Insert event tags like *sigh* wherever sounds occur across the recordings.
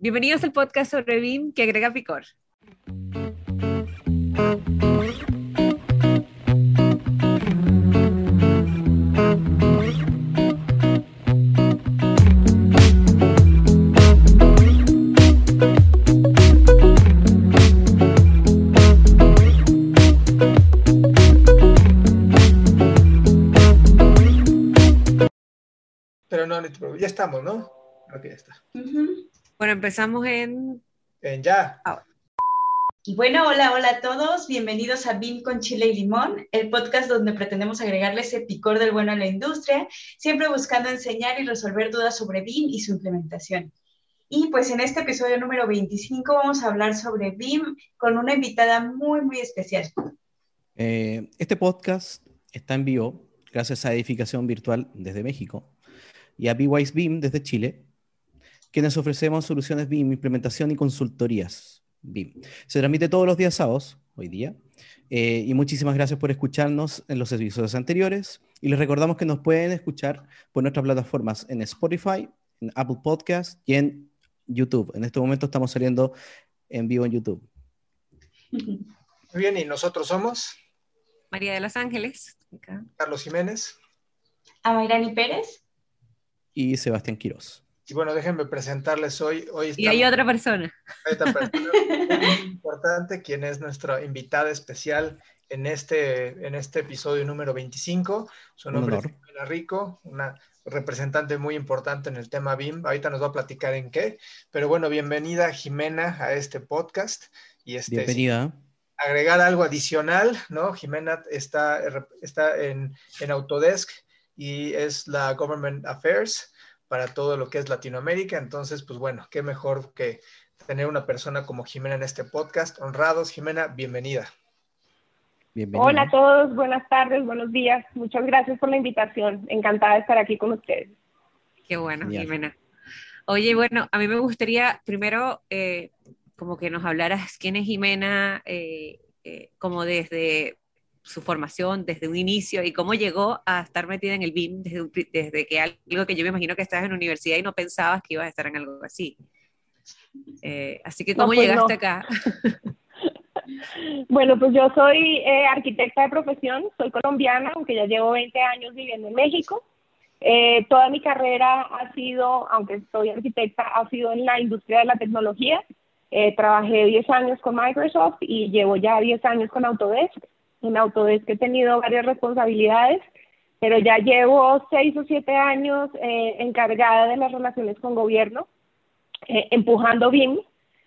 Bienvenidos al podcast sobre BIM que agrega picor. Pero no, ya estamos, ¿no? Ok, ya está. Bueno, empezamos en... En ya. Y bueno, hola, hola a todos. Bienvenidos a BIM con Chile y Limón, el podcast donde pretendemos agregarle ese picor del bueno a la industria, siempre buscando enseñar y resolver dudas sobre BIM y su implementación. Y pues en este episodio número 25 vamos a hablar sobre BIM con una invitada muy, muy especial. Eh, este podcast está en vivo gracias a Edificación Virtual desde México y a BWise BIM desde Chile, quienes ofrecemos soluciones BIM, implementación y consultorías BIM. Se transmite todos los días sábados, hoy día, eh, y muchísimas gracias por escucharnos en los episodios anteriores. Y les recordamos que nos pueden escuchar por nuestras plataformas en Spotify, en Apple Podcast y en YouTube. En este momento estamos saliendo en vivo en YouTube. Muy bien, y nosotros somos María de los Ángeles, Carlos Jiménez, Amairani Pérez y Sebastián Quiroz. Y bueno, déjenme presentarles hoy. hoy y hay otra persona. Hay otra persona *laughs* muy importante, quien es nuestra invitada especial en este, en este episodio número 25. Su nombre es Jimena Rico, una representante muy importante en el tema BIM. Ahorita nos va a platicar en qué. Pero bueno, bienvenida Jimena a este podcast. Y este, bienvenida. agregar algo adicional, ¿no? Jimena está, está en, en Autodesk y es la Government Affairs para todo lo que es Latinoamérica. Entonces, pues bueno, qué mejor que tener una persona como Jimena en este podcast. Honrados, Jimena, bienvenida. bienvenida. Hola a todos, buenas tardes, buenos días. Muchas gracias por la invitación. Encantada de estar aquí con ustedes. Qué bueno, Jimena. Oye, bueno, a mí me gustaría primero eh, como que nos hablaras quién es Jimena, eh, eh, como desde su formación desde un inicio y cómo llegó a estar metida en el BIM desde, desde que algo que yo me imagino que estás en universidad y no pensabas que ibas a estar en algo así. Eh, así que, ¿cómo pues llegaste acá? *laughs* bueno, pues yo soy eh, arquitecta de profesión, soy colombiana, aunque ya llevo 20 años viviendo en México. Eh, toda mi carrera ha sido, aunque soy arquitecta, ha sido en la industria de la tecnología. trabajé 10 años con Microsoft y llevo ya 10 años con Autodesk. En Autodesk he tenido varias responsabilidades, pero ya llevo seis o siete años eh, encargada de las relaciones con gobierno, eh, empujando BIM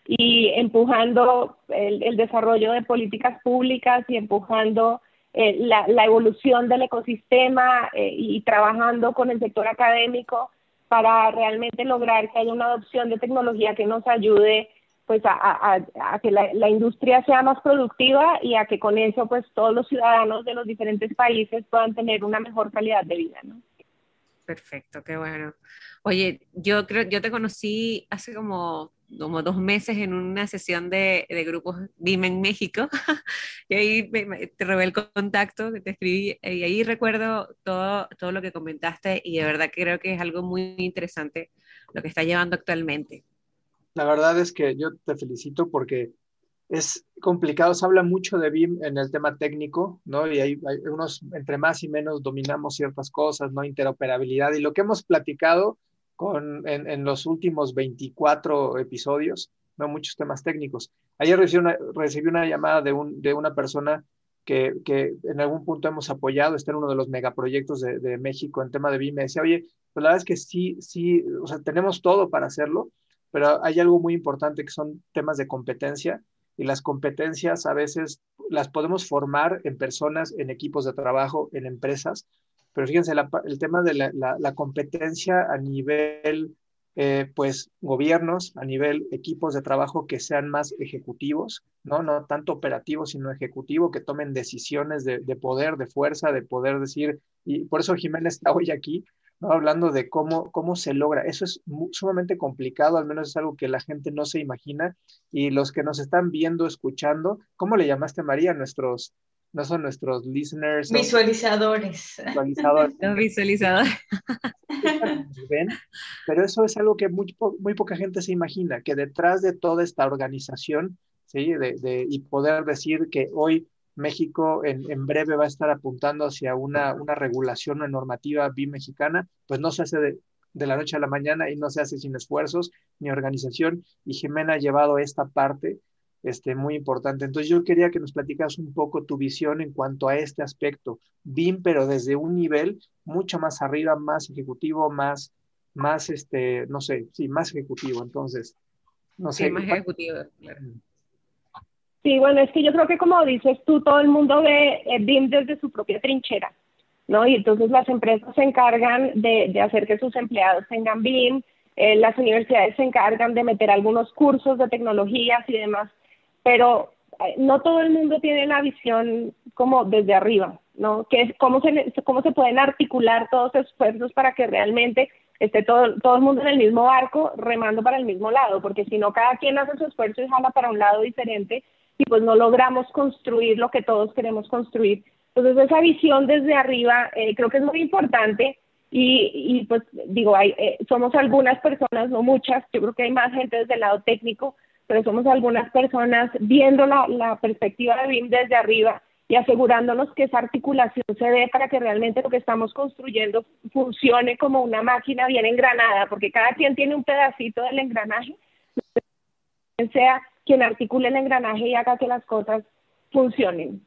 y empujando el, desarrollo de políticas públicas y empujando eh, la, la, evolución del ecosistema y trabajando con el sector académico para realmente lograr que haya una adopción de tecnología que nos ayude pues a, a, que la, la, industria sea más productiva y a que con eso pues todos los ciudadanos de los diferentes países puedan tener una mejor calidad de vida, ¿no? Perfecto, qué bueno. Oye, yo creo, yo te conocí hace como, como dos meses en una sesión de, de grupos Dime en México, *laughs* y ahí te robé el contacto, te escribí, y ahí recuerdo todo, todo lo que comentaste, y de verdad creo que es algo muy interesante lo que está llevando actualmente la verdad es que yo te felicito porque es complicado, se habla mucho de BIM en el tema técnico, ¿no? Y hay, unos, entre más y menos dominamos ciertas cosas, ¿no? Interoperabilidad y lo que hemos platicado con, en, los últimos 24 episodios, ¿no? Muchos temas técnicos. Ayer recibí una, recibí una llamada de, un, de una persona que, que, en algún punto hemos apoyado, está en uno de los megaproyectos de, de México en tema de BIM, me decía, oye, pues la verdad es que sí, sí, o sea, tenemos todo para hacerlo, pero hay algo muy importante que son temas de competencia y las competencias a veces las podemos formar en personas, en equipos de trabajo, en empresas, pero fíjense, el tema de la, competencia a nivel, eh, pues, gobiernos, a nivel equipos de trabajo que sean más ejecutivos, ¿no? No tanto operativos, sino ejecutivo, que tomen decisiones de, de poder, de fuerza, de poder decir, y por eso Jiménez está hoy aquí, hablando de cómo, cómo se logra. Eso es sumamente complicado, al menos es algo que la gente no se imagina. Y los que nos están viendo, escuchando, ¿cómo le llamaste María a nuestros, no son nuestros listeners. Visualizadores. Visualizadores. Los visualizadores. Pero eso es algo que muy, muy poca gente se imagina, que detrás de toda esta organización, ¿sí? De, de, y poder decir que hoy México en, en, breve va a estar apuntando hacia una, una regulación, una normativa bimexicana, pues no se hace de, de la noche a la mañana y no se hace sin esfuerzos ni organización. Y Jimena ha llevado esta parte este, muy importante. Entonces yo quería que nos platicas un poco tu visión en cuanto a este aspecto, BIM, pero desde un nivel mucho más arriba, más ejecutivo, más, más, este, no sé, sí, más ejecutivo. Entonces, no sé. Sí, más ejecutivo, claro. Sí, bueno, es que yo creo que como dices tú, todo el mundo ve BIM desde su propia trinchera, ¿no? Y entonces las empresas se encargan de, hacer que sus empleados tengan BIM, eh, las universidades se encargan de meter algunos cursos de tecnologías y demás, pero eh, no todo el mundo tiene la visión como desde arriba, ¿no? Que es cómo se, cómo se pueden articular todos los esfuerzos para que realmente esté todo, todo el mundo en el mismo barco remando para el mismo lado, porque si no, cada quien hace su esfuerzo y jala para un lado diferente y pues no logramos construir lo que todos queremos construir. Entonces esa visión desde arriba eh, creo que es muy importante y, y pues digo, hay, eh, somos algunas personas, no muchas, yo creo que hay más gente desde el lado técnico, pero somos algunas personas viendo la, la perspectiva de BIM desde arriba y asegurándonos que esa articulación se dé para que realmente lo que estamos construyendo funcione como una máquina bien engranada, porque cada quien tiene un pedacito del engranaje, sea quien articule el engranaje y haga que las cosas funcionen.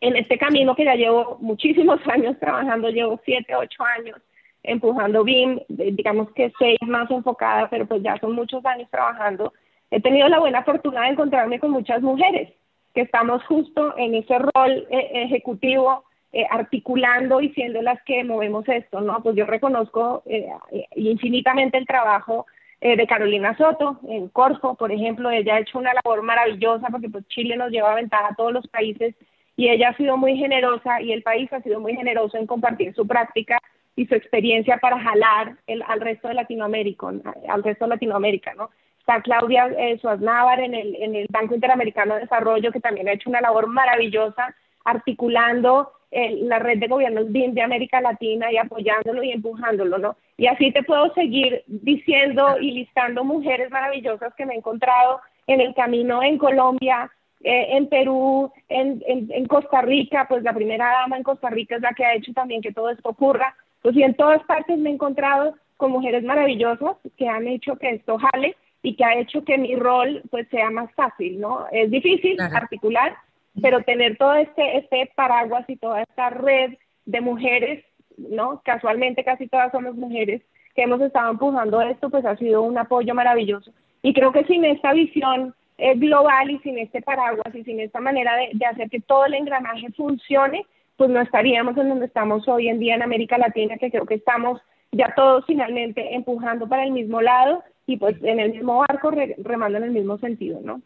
En este camino que ya llevo muchísimos *laughs* años trabajando, llevo siete, ocho años empujando BIM, digamos que seis más enfocada, pero pues ya son muchos años trabajando. He tenido la buena fortuna de encontrarme con muchas mujeres que estamos justo en ese rol eh, ejecutivo, eh, articulando y siendo las que movemos esto, ¿no? Pues yo reconozco eh, infinitamente el trabajo eh, de Carolina Soto, en Corfo, por ejemplo, ella ha hecho una labor maravillosa porque pues Chile nos lleva ventaja a todos los países y ella ha sido muy generosa y el país ha sido muy generoso en compartir su práctica y su experiencia para jalar el, al resto de Latinoamérica, al resto de Latinoamérica, ¿no? Está Claudia eh, Suaznavar en el, en el Banco Interamericano de Desarrollo, que también ha hecho una labor maravillosa articulando la red de gobiernos BIM de América Latina y apoyándolo y empujándolo, ¿no? Y así te puedo seguir diciendo y listando mujeres maravillosas que me he encontrado en el camino en Colombia, eh, en Perú, en, en, en, Costa Rica, pues la primera dama en Costa Rica es la que ha hecho también que todo esto ocurra. Pues y en todas partes me he encontrado con mujeres maravillosas que han hecho que esto jale y que ha hecho que mi rol pues sea más fácil, ¿no? Es difícil claro. articular, pero tener todo este, este paraguas y toda esta red de mujeres, ¿no? Casualmente casi todas somos mujeres que hemos estado empujando esto, pues ha sido un apoyo maravilloso. Y creo que sin esta visión eh, global y sin este paraguas y sin esta manera de, de hacer que todo el engranaje funcione, pues no estaríamos en donde estamos hoy en día en América Latina, que creo que estamos ya todos finalmente empujando para el mismo lado y pues en el mismo barco re, remando en el mismo sentido, ¿no?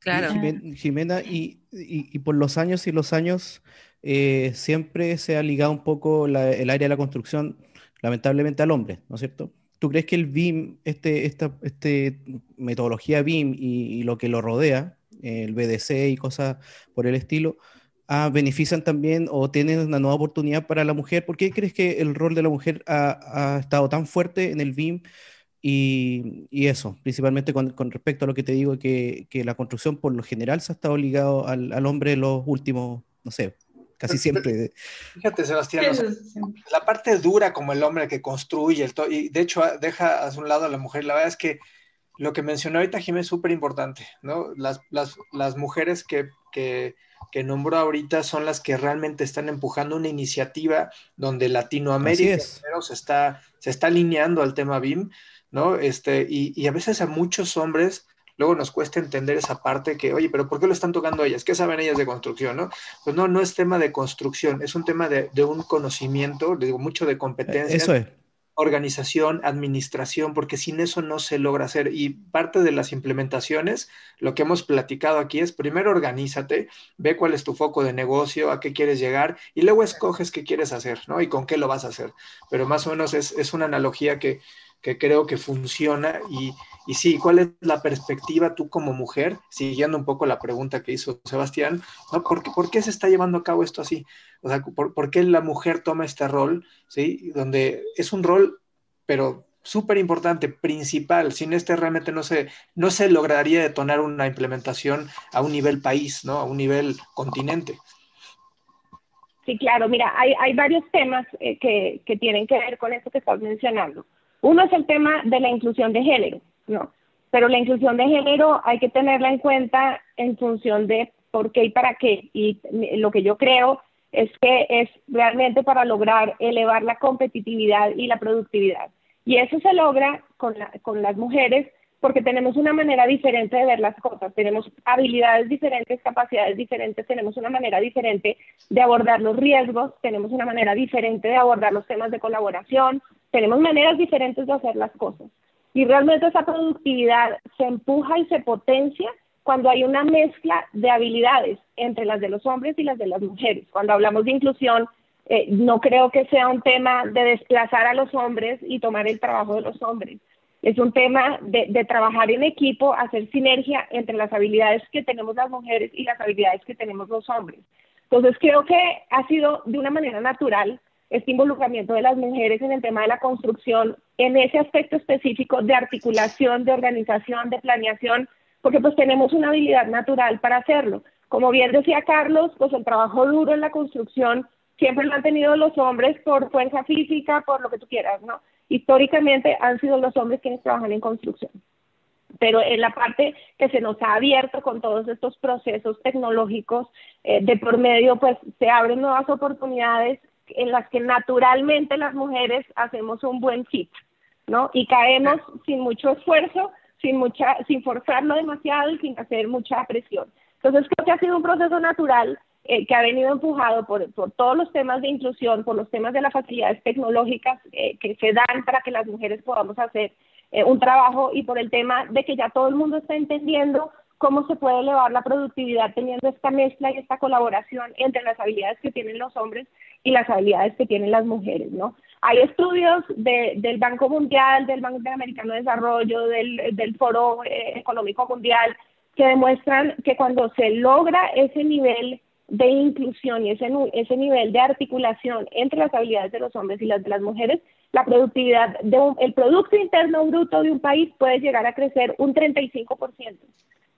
Claro. Jimena, y, y, y, por los años y los años eh, siempre se ha ligado un poco la, el área de la construcción, lamentablemente, al hombre, ¿no es cierto? ¿Tú crees que el BIM, este, esta este metodología BIM y, y, lo que lo rodea, el BDC y cosas por el estilo, ah, benefician también o tienen una nueva oportunidad para la mujer? ¿Por qué crees que el rol de la mujer ha, ha estado tan fuerte en el BIM? Y, y, eso, principalmente con, con, respecto a lo que te digo, que, que, la construcción por lo general se ha estado ligado al, al hombre los últimos, no sé, casi siempre. Fíjate, Sebastián, o sea, la parte dura como el hombre que construye, el y de hecho deja a un lado a la mujer, la verdad es que lo que mencionó ahorita Jiménez es súper importante, ¿no? Las, las, las mujeres que, que, que, nombró ahorita son las que realmente están empujando una iniciativa donde Latinoamérica se está, se está alineando al tema BIM ¿no? Este, y, y, a veces a muchos hombres luego nos cuesta entender esa parte que, oye, pero ¿por qué lo están tocando ellas? ¿Qué saben ellas de construcción, no? Pues no, no es tema de construcción, es un tema de, de un conocimiento, digo, mucho de competencia. Eso es. Organización, administración, porque sin eso no se logra hacer. Y parte de las implementaciones, lo que hemos platicado aquí es, primero organízate, ve cuál es tu foco de negocio, a qué quieres llegar, y luego escoges qué quieres hacer, ¿no? Y con qué lo vas a hacer. Pero más o menos es, es una analogía que, que creo que funciona y, Y sí, ¿cuál es la perspectiva tú como mujer, siguiendo un poco la pregunta que hizo Sebastián, ¿no? ¿Por qué, por qué se está llevando a cabo esto así? O sea, ¿por, ¿por, qué la mujer toma este rol, ¿sí? Donde es un rol, pero súper importante, principal. Sin este realmente no se, no se lograría detonar una implementación a un nivel país, ¿no? A un nivel continente. Sí, claro, mira, hay, hay varios temas eh, que, que, tienen que ver con eso que estás mencionando. Uno es el tema de la inclusión de género, ¿no? Pero la inclusión de género hay que tenerla en cuenta en función de por qué y para qué. Y lo que yo creo es que es realmente para lograr elevar la competitividad y la productividad. Y eso se logra con, con las mujeres porque tenemos una manera diferente de ver las cosas, tenemos habilidades diferentes, capacidades diferentes, tenemos una manera diferente de abordar los riesgos, tenemos una manera diferente de abordar los temas de colaboración, tenemos maneras diferentes de hacer las cosas. Y realmente esa productividad se empuja y se potencia cuando hay una mezcla de habilidades entre las de los hombres y las de las mujeres. Cuando hablamos de inclusión, eh, no creo que sea un tema de desplazar a los hombres y tomar el trabajo de los hombres. Es un tema de, de, trabajar en equipo, hacer sinergia entre las habilidades que tenemos las mujeres y las habilidades que tenemos los hombres. Entonces creo que ha sido de una manera natural este involucramiento de las mujeres en el tema de la construcción, en ese aspecto específico de articulación, de organización, de planeación, porque pues tenemos una habilidad natural para hacerlo. Como bien decía Carlos, pues el trabajo duro en la construcción siempre lo han tenido los hombres por fuerza física, por lo que tú quieras, ¿no? Históricamente han sido los hombres quienes trabajan en construcción. Pero en la parte que se nos ha abierto con todos estos procesos tecnológicos eh, de por medio, pues se abren nuevas oportunidades en las que naturalmente las mujeres hacemos un buen fit, ¿no? Y caemos sin mucho esfuerzo, sin mucha, sin forzarlo demasiado y sin hacer mucha presión. Entonces creo que ha sido un proceso natural eh, que ha venido empujado por, por, todos los temas de inclusión, por los temas de las facilidades tecnológicas eh, que se dan para que las mujeres podamos hacer eh, un trabajo y por el tema de que ya todo el mundo está entendiendo cómo se puede elevar la productividad teniendo esta mezcla y esta colaboración entre las habilidades que tienen los hombres y las habilidades que tienen las mujeres, ¿no? Hay estudios de, del Banco Mundial, del Banco Interamericano de Desarrollo, del, del Foro Económico Mundial, que demuestran que cuando se logra ese nivel de inclusión y ese, ese nivel de articulación entre las habilidades de los hombres y las de las mujeres, la productividad de el Producto Interno Bruto de un país puede llegar a crecer un 35%.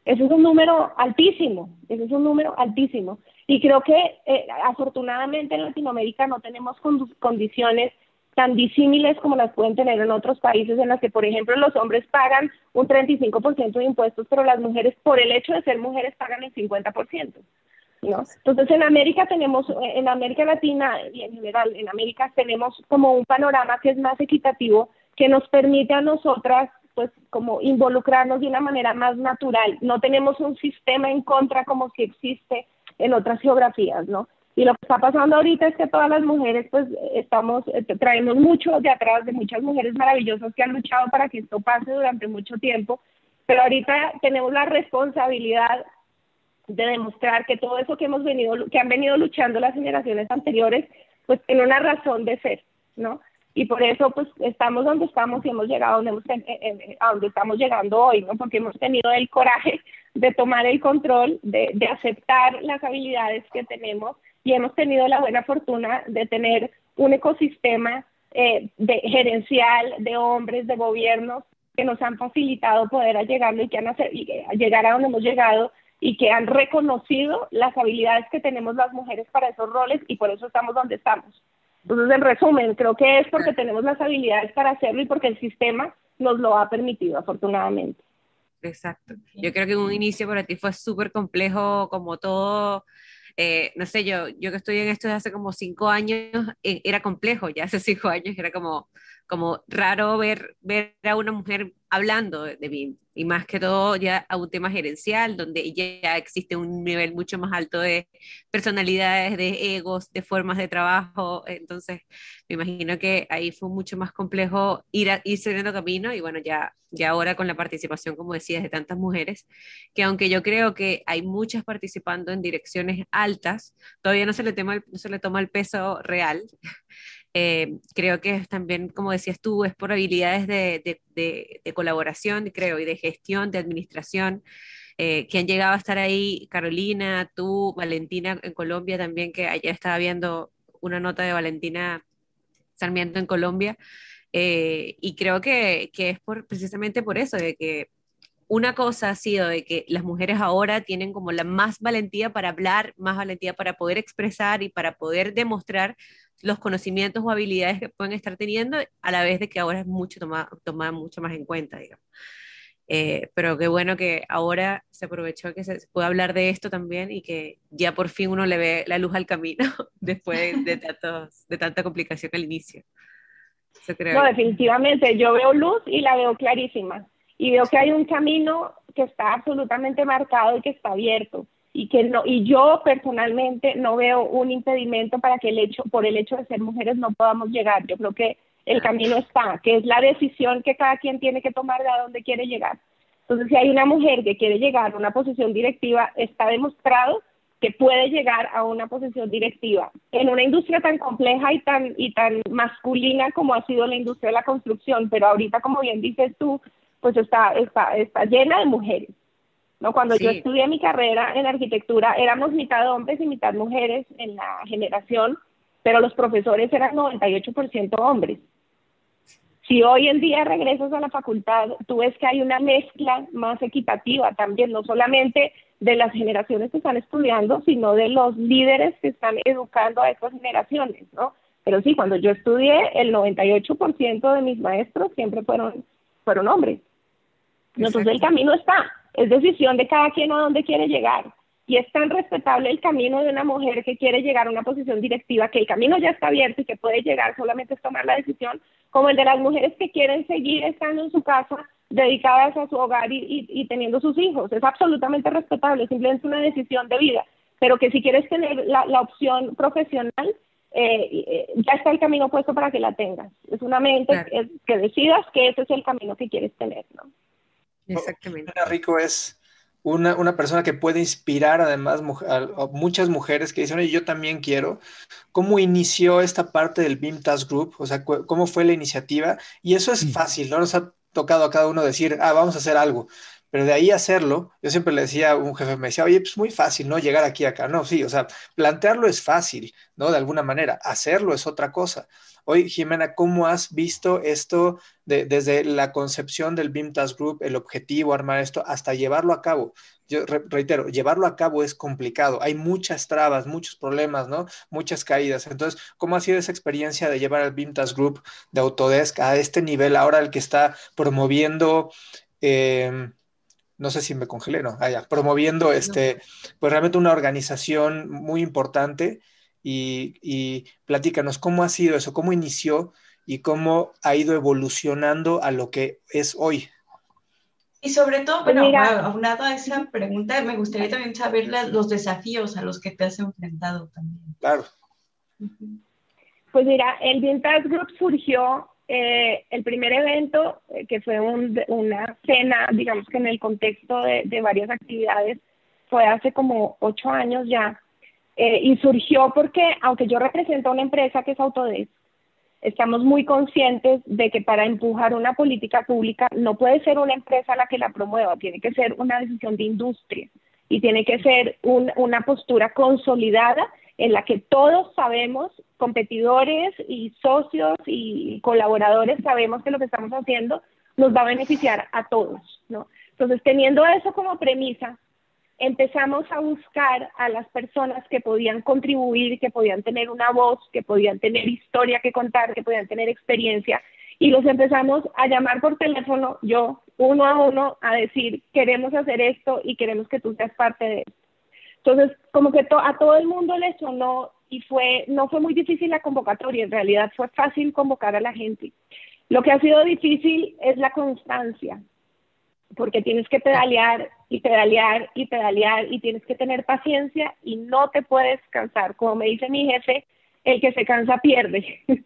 Eso es un número altísimo, eso es un número altísimo. Y creo que eh, afortunadamente en Latinoamérica no tenemos condiciones tan disímiles como las pueden tener en otros países en las que, por ejemplo, los hombres pagan un 35% de impuestos, pero las mujeres, por el hecho de ser mujeres, pagan el 50%. ¿no? Entonces en América tenemos, en América Latina y en general en América tenemos como un panorama que es más equitativo, que nos permite a nosotras pues como involucrarnos de una manera más natural. No tenemos un sistema en contra como si existe en otras geografías, ¿no? Y lo que está pasando ahorita es que todas las mujeres pues estamos, eh, traemos mucho de atrás de muchas mujeres maravillosas que han luchado para que esto pase durante mucho tiempo, pero ahorita tenemos la responsabilidad de demostrar que todo eso que hemos venido, que han venido luchando las generaciones anteriores, pues tiene una razón de ser, ¿no? Y por eso, pues, estamos donde estamos y hemos llegado donde hemos, a donde estamos llegando hoy, ¿no? Porque hemos tenido el coraje de tomar el control, de, de aceptar las habilidades que tenemos y hemos tenido la buena fortuna de tener un ecosistema eh, de, gerencial de hombres, de gobiernos, que nos han facilitado poder llegarlo y que han hacer, llegar a donde hemos llegado y que han reconocido las habilidades que tenemos las mujeres para esos roles y por eso estamos donde estamos. Entonces, en resumen, creo que es porque tenemos las habilidades para hacerlo y porque el sistema nos lo ha permitido, afortunadamente. Exacto. Yo creo que un inicio para ti fue súper complejo, como todo, eh, no sé, yo, yo que estoy en esto desde hace como cinco años, eh, era complejo, ya hace cinco años era como, como raro ver, ver a una mujer hablando de BIM y más que todo ya a un tema gerencial donde ya existe un nivel mucho más alto de personalidades, de egos, de formas de trabajo, entonces me imagino que ahí fue mucho más complejo ir, a, ir camino y bueno, ya, ya ahora con la participación, como decías, de tantas mujeres, que aunque yo creo que hay muchas participando en direcciones altas, todavía no se le, tema, no se le toma el peso real Eh, creo que también, como decías tú, es por habilidades de, de, colaboración, creo, y de gestión, de administración, eh, que han llegado a estar ahí, Carolina, tú, Valentina en Colombia también, que ayer estaba viendo una nota de Valentina Sarmiento en Colombia, eh, y creo que, que es precisamente por eso, de que una cosa ha sido de que las mujeres ahora tienen como la más valentía para hablar, más valentía para poder expresar y para poder demostrar los conocimientos o habilidades que pueden estar teniendo, a la vez de que ahora es mucho tomada mucho más en cuenta, digamos. Eh, pero qué bueno que ahora se aprovechó que se pueda hablar de esto también y que ya por fin uno le ve la luz al camino *laughs* después de, tantos, de tanta complicación al inicio. No, definitivamente, yo veo luz y la veo clarísima y veo que hay un camino que está absolutamente marcado y que está abierto y que no y yo personalmente no veo un impedimento para que el hecho por el hecho de ser mujeres no podamos llegar. Yo creo que el camino está, que es la decisión que cada quien tiene que tomar de a dónde quiere llegar. Entonces, si hay una mujer que quiere llegar a una posición directiva, está demostrado que puede llegar a una posición directiva en una industria tan compleja y tan y tan masculina como ha sido la industria de la construcción, pero ahorita como bien dices tú, pues está, está, está llena de mujeres. ¿no? Cuando yo estudié mi carrera en arquitectura, éramos mitad hombres y mitad mujeres en la generación, pero los profesores eran 98% hombres. Si hoy en día regresas a la facultad, tú ves que hay una mezcla más equitativa también, no solamente de las generaciones que están estudiando, sino de los líderes que están educando a estas generaciones, ¿no? Pero sí, cuando yo estudié, el 98% de mis maestros siempre fueron, fueron hombres. Entonces el camino está, es decisión de cada quien a dónde quiere llegar. Y es tan respetable el camino de una mujer que quiere llegar a una posición directiva, que el camino ya está abierto y que puede llegar, solamente es tomar la decisión, como el de las mujeres que quieren seguir estando en su casa, dedicadas a su hogar y, teniendo sus hijos. Es absolutamente respetable, simplemente una decisión de vida. Pero que si quieres tener la, opción profesional, eh, eh, ya está el camino puesto para que la tengas. Es una mente que decidas que ese es el camino que quieres tener, ¿no? Exactamente. Rico es una, una, persona que puede inspirar además a, muchas mujeres que dicen, oye, yo también quiero. ¿Cómo inició esta parte del BIM Task Group? O sea, ¿cómo fue la iniciativa? Y eso es fácil, ¿no? Nos ha tocado a cada uno decir, ah, vamos a hacer algo. Pero de ahí hacerlo, yo siempre le decía a un jefe, me decía, oye, pues muy fácil, ¿no? Llegar aquí, acá. No, sí, o sea, plantearlo es fácil, ¿no? De alguna manera. Hacerlo es otra cosa. Hoy, Jimena, ¿cómo has visto esto desde la concepción del BIM Task Group, el objetivo, armar esto, hasta llevarlo a cabo? Yo reitero, llevarlo a cabo es complicado. Hay muchas trabas, muchos problemas, ¿no? Muchas caídas. Entonces, ¿cómo ha sido esa experiencia de llevar al BIM Task Group de Autodesk a este nivel ahora el que está promoviendo... Em, no sé si me congelé, no, ah, promoviendo este, pues realmente una organización muy importante y, platícanos cómo ha sido eso, cómo inició y cómo ha ido evolucionando a lo que es hoy. Y sobre todo, pues bueno, aunado a esa pregunta, me gustaría también saber los desafíos a los que te has enfrentado también. Claro. Pues mira, el Vintage Group surgió, eh, el primer evento, eh, que fue una cena, digamos que en el contexto de, de varias actividades, fue hace como ocho años ya, eh, y surgió porque, aunque yo represento a una empresa que es Autodesk, estamos muy conscientes de que para empujar una política pública no puede ser una empresa la que la promueva, tiene que ser una decisión de industria y tiene que ser una postura consolidada en la que todos sabemos, competidores y socios y colaboradores, sabemos que lo que estamos haciendo nos va a beneficiar a todos, ¿no? Entonces, teniendo eso como premisa, empezamos a buscar a las personas que podían contribuir, que podían tener una voz, que podían tener historia que contar, que podían tener experiencia, y los empezamos a llamar por teléfono, yo, uno a uno, a decir, queremos hacer esto y queremos que tú seas parte de esto. Entonces, como que a todo el mundo le sonó y fue, no fue muy difícil la convocatoria, en realidad fue fácil convocar a la gente. Lo que ha sido difícil es la constancia, porque tienes que pedalear y pedalear y pedalear y tienes que tener paciencia y no te puedes cansar. Como me dice mi jefe, el que se cansa pierde. *laughs*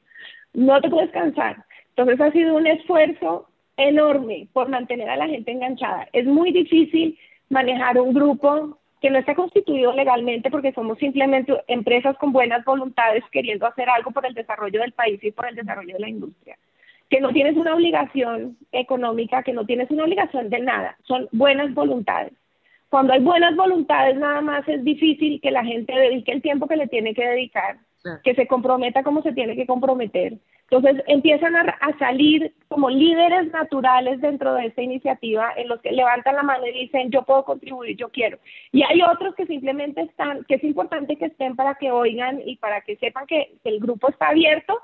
no te puedes cansar. Entonces ha sido un esfuerzo enorme por mantener a la gente enganchada. Es muy difícil manejar un grupo que no está constituido legalmente porque somos simplemente empresas con buenas voluntades queriendo hacer algo por el desarrollo del país y por el desarrollo de la industria. Que no tienes una obligación económica, que no tienes una obligación de nada, son buenas voluntades. Cuando hay buenas voluntades, nada más es difícil que la gente dedique el tiempo que le tiene que dedicar, que se comprometa como se tiene que comprometer. Entonces empiezan a, a, salir como líderes naturales dentro de esta iniciativa en los que levantan la mano y dicen yo puedo contribuir, yo quiero. Y hay otros que simplemente están, que es importante que estén para que oigan y para que sepan que, el grupo está abierto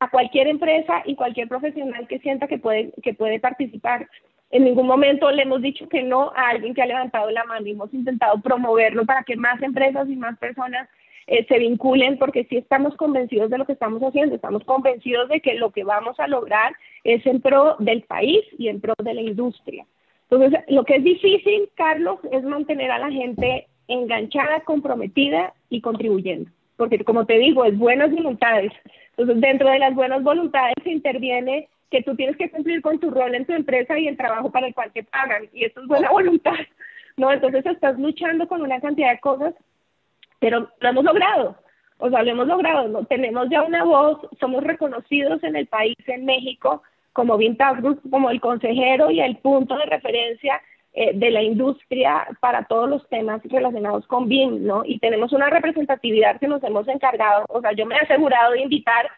a cualquier empresa y cualquier profesional que sienta que puede, que puede participar. En ningún momento le hemos dicho que no a alguien que ha levantado la mano hemos intentado promoverlo para que más empresas y más personas eh, se vinculen porque sí estamos convencidos de lo que estamos haciendo, estamos convencidos de que lo que vamos a lograr es en pro del país y en pro de la industria. Entonces, lo que es difícil, Carlos, es mantener a la gente enganchada, comprometida y contribuyendo, porque como te digo, es buenas voluntades. Entonces, dentro de las buenas voluntades interviene que tú tienes que cumplir con tu rol en tu empresa y el trabajo para el cual te pagan, y esto es buena voluntad, ¿no? Entonces estás luchando con una cantidad de cosas pero lo hemos logrado. O sea, lo hemos logrado. ¿no? Tenemos ya una voz, somos reconocidos en el país, en México, como Vintage Group, como el consejero y el punto de referencia eh, de la industria para todos los temas relacionados con BIM, ¿no? Y tenemos una representatividad que nos hemos encargado, o sea, yo me he asegurado de invitar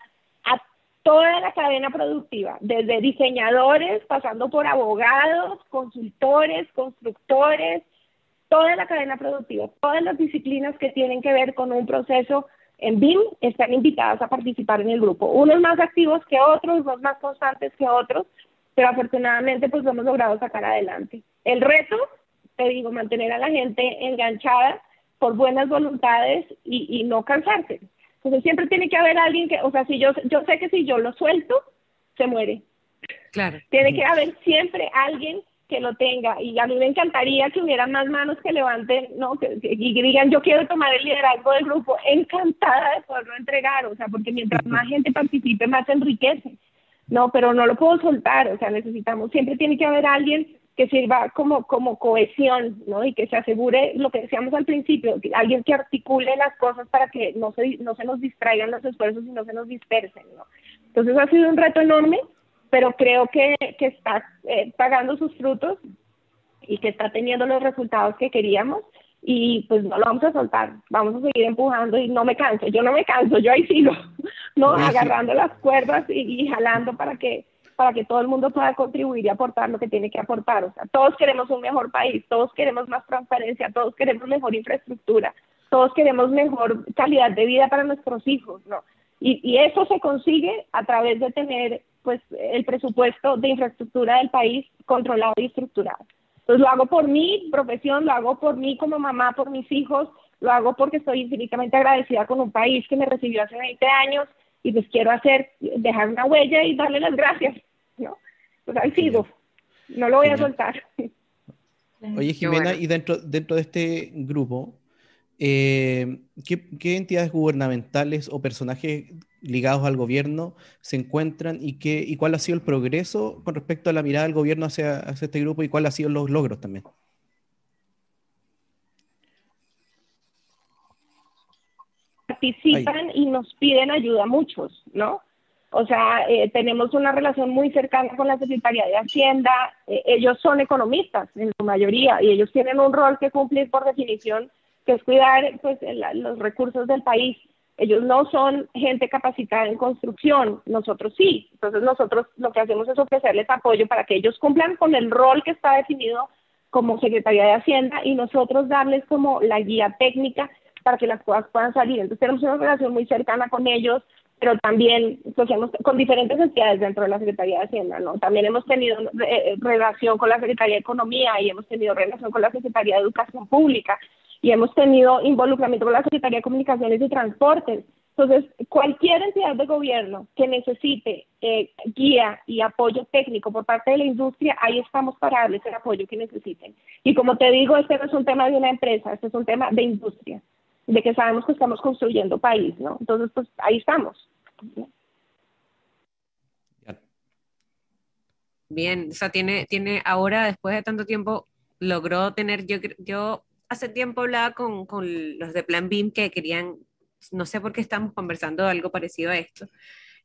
a toda la cadena productiva, desde diseñadores, pasando por abogados, consultores, constructores, toda la cadena productiva, todas las disciplinas que tienen que ver con un proceso en BIM están invitadas a participar en el grupo. Unos más activos que otros, unos más constantes que otros, pero afortunadamente pues lo hemos logrado sacar adelante. El reto, te digo, mantener a la gente enganchada por buenas voluntades y, y no cansarse. Entonces siempre tiene que haber alguien que, o sea, si yo, yo sé que si yo lo suelto, se muere. Claro. Tiene que haber siempre alguien que lo tenga. Y a mí me encantaría que hubiera más manos que levanten, ¿no? Que, y digan, yo quiero tomar el liderazgo del grupo. Encantada de poderlo entregar, o sea, porque mientras más gente participe, más enriquece. No, pero no lo puedo soltar, o sea, necesitamos, siempre tiene que haber alguien que sirva como, como cohesión, ¿no? Y que se asegure lo que decíamos al principio, que alguien que articule las cosas para que no se, no se nos distraigan los esfuerzos y no se nos dispersen, ¿no? Entonces ha sido un reto enorme, pero creo que, que está eh, pagando sus frutos y que está teniendo los resultados que queríamos y pues no lo vamos a soltar, vamos a seguir empujando y no me canso, yo no me canso, yo ahí sigo, *laughs* no agarrando las cuerdas y, jalando para que para que todo el mundo pueda contribuir y aportar lo que tiene que aportar. O sea, todos queremos un mejor país, todos queremos más transparencia, todos queremos mejor infraestructura, todos queremos mejor calidad de vida para nuestros hijos, ¿no? Y, y eso se consigue a través de tener pues el presupuesto de infraestructura del país controlado y estructurado. Entonces lo hago por mi profesión, lo hago por mí como mamá, por mis hijos, lo hago porque estoy infinitamente agradecida con un país que me recibió hace 20 años y pues quiero hacer, dejar una huella y darle las gracias. Pues ahí sigo, no lo voy a soltar. Oye, Jimena, y dentro, dentro de este grupo, eh, ¿qué, entidades gubernamentales o personajes ligados al gobierno se encuentran y, qué, y cuál ha sido el progreso con respecto a la mirada del gobierno hacia, este grupo y cuáles han sido los logros también? Participan y nos piden ayuda muchos, ¿no? O sea, eh, tenemos una relación muy cercana con la Secretaría de Hacienda. Eh, ellos son economistas en su mayoría y ellos tienen un rol que cumplir por definición que es cuidar pues, los recursos del país. Ellos no son gente capacitada en construcción, nosotros sí. Entonces nosotros lo que hacemos es ofrecerles apoyo para que ellos cumplan con el rol que está definido como Secretaría de Hacienda y nosotros darles como la guía técnica para que las cosas puedan salir. Entonces tenemos una relación muy cercana con ellos, pero también pues, con diferentes entidades dentro de la Secretaría de Hacienda, ¿no? También hemos tenido eh, relación con la Secretaría de Economía y hemos tenido relación con la Secretaría de Educación Pública y hemos tenido involucramiento con la Secretaría de Comunicaciones y Transportes. Entonces, cualquier entidad de gobierno que necesite eh, guía y apoyo técnico por parte de la industria, ahí estamos para darles el apoyo que necesiten. Y como te digo, este no es un tema de una empresa, este es un tema de industria, de que sabemos que estamos construyendo país, ¿no? Entonces, pues ahí estamos. Bien, o sea, tiene, tiene ahora, después de tanto tiempo, logró tener, yo, yo hace tiempo hablaba con, con los de Plan BIM que querían, no sé por qué estamos conversando algo parecido a esto,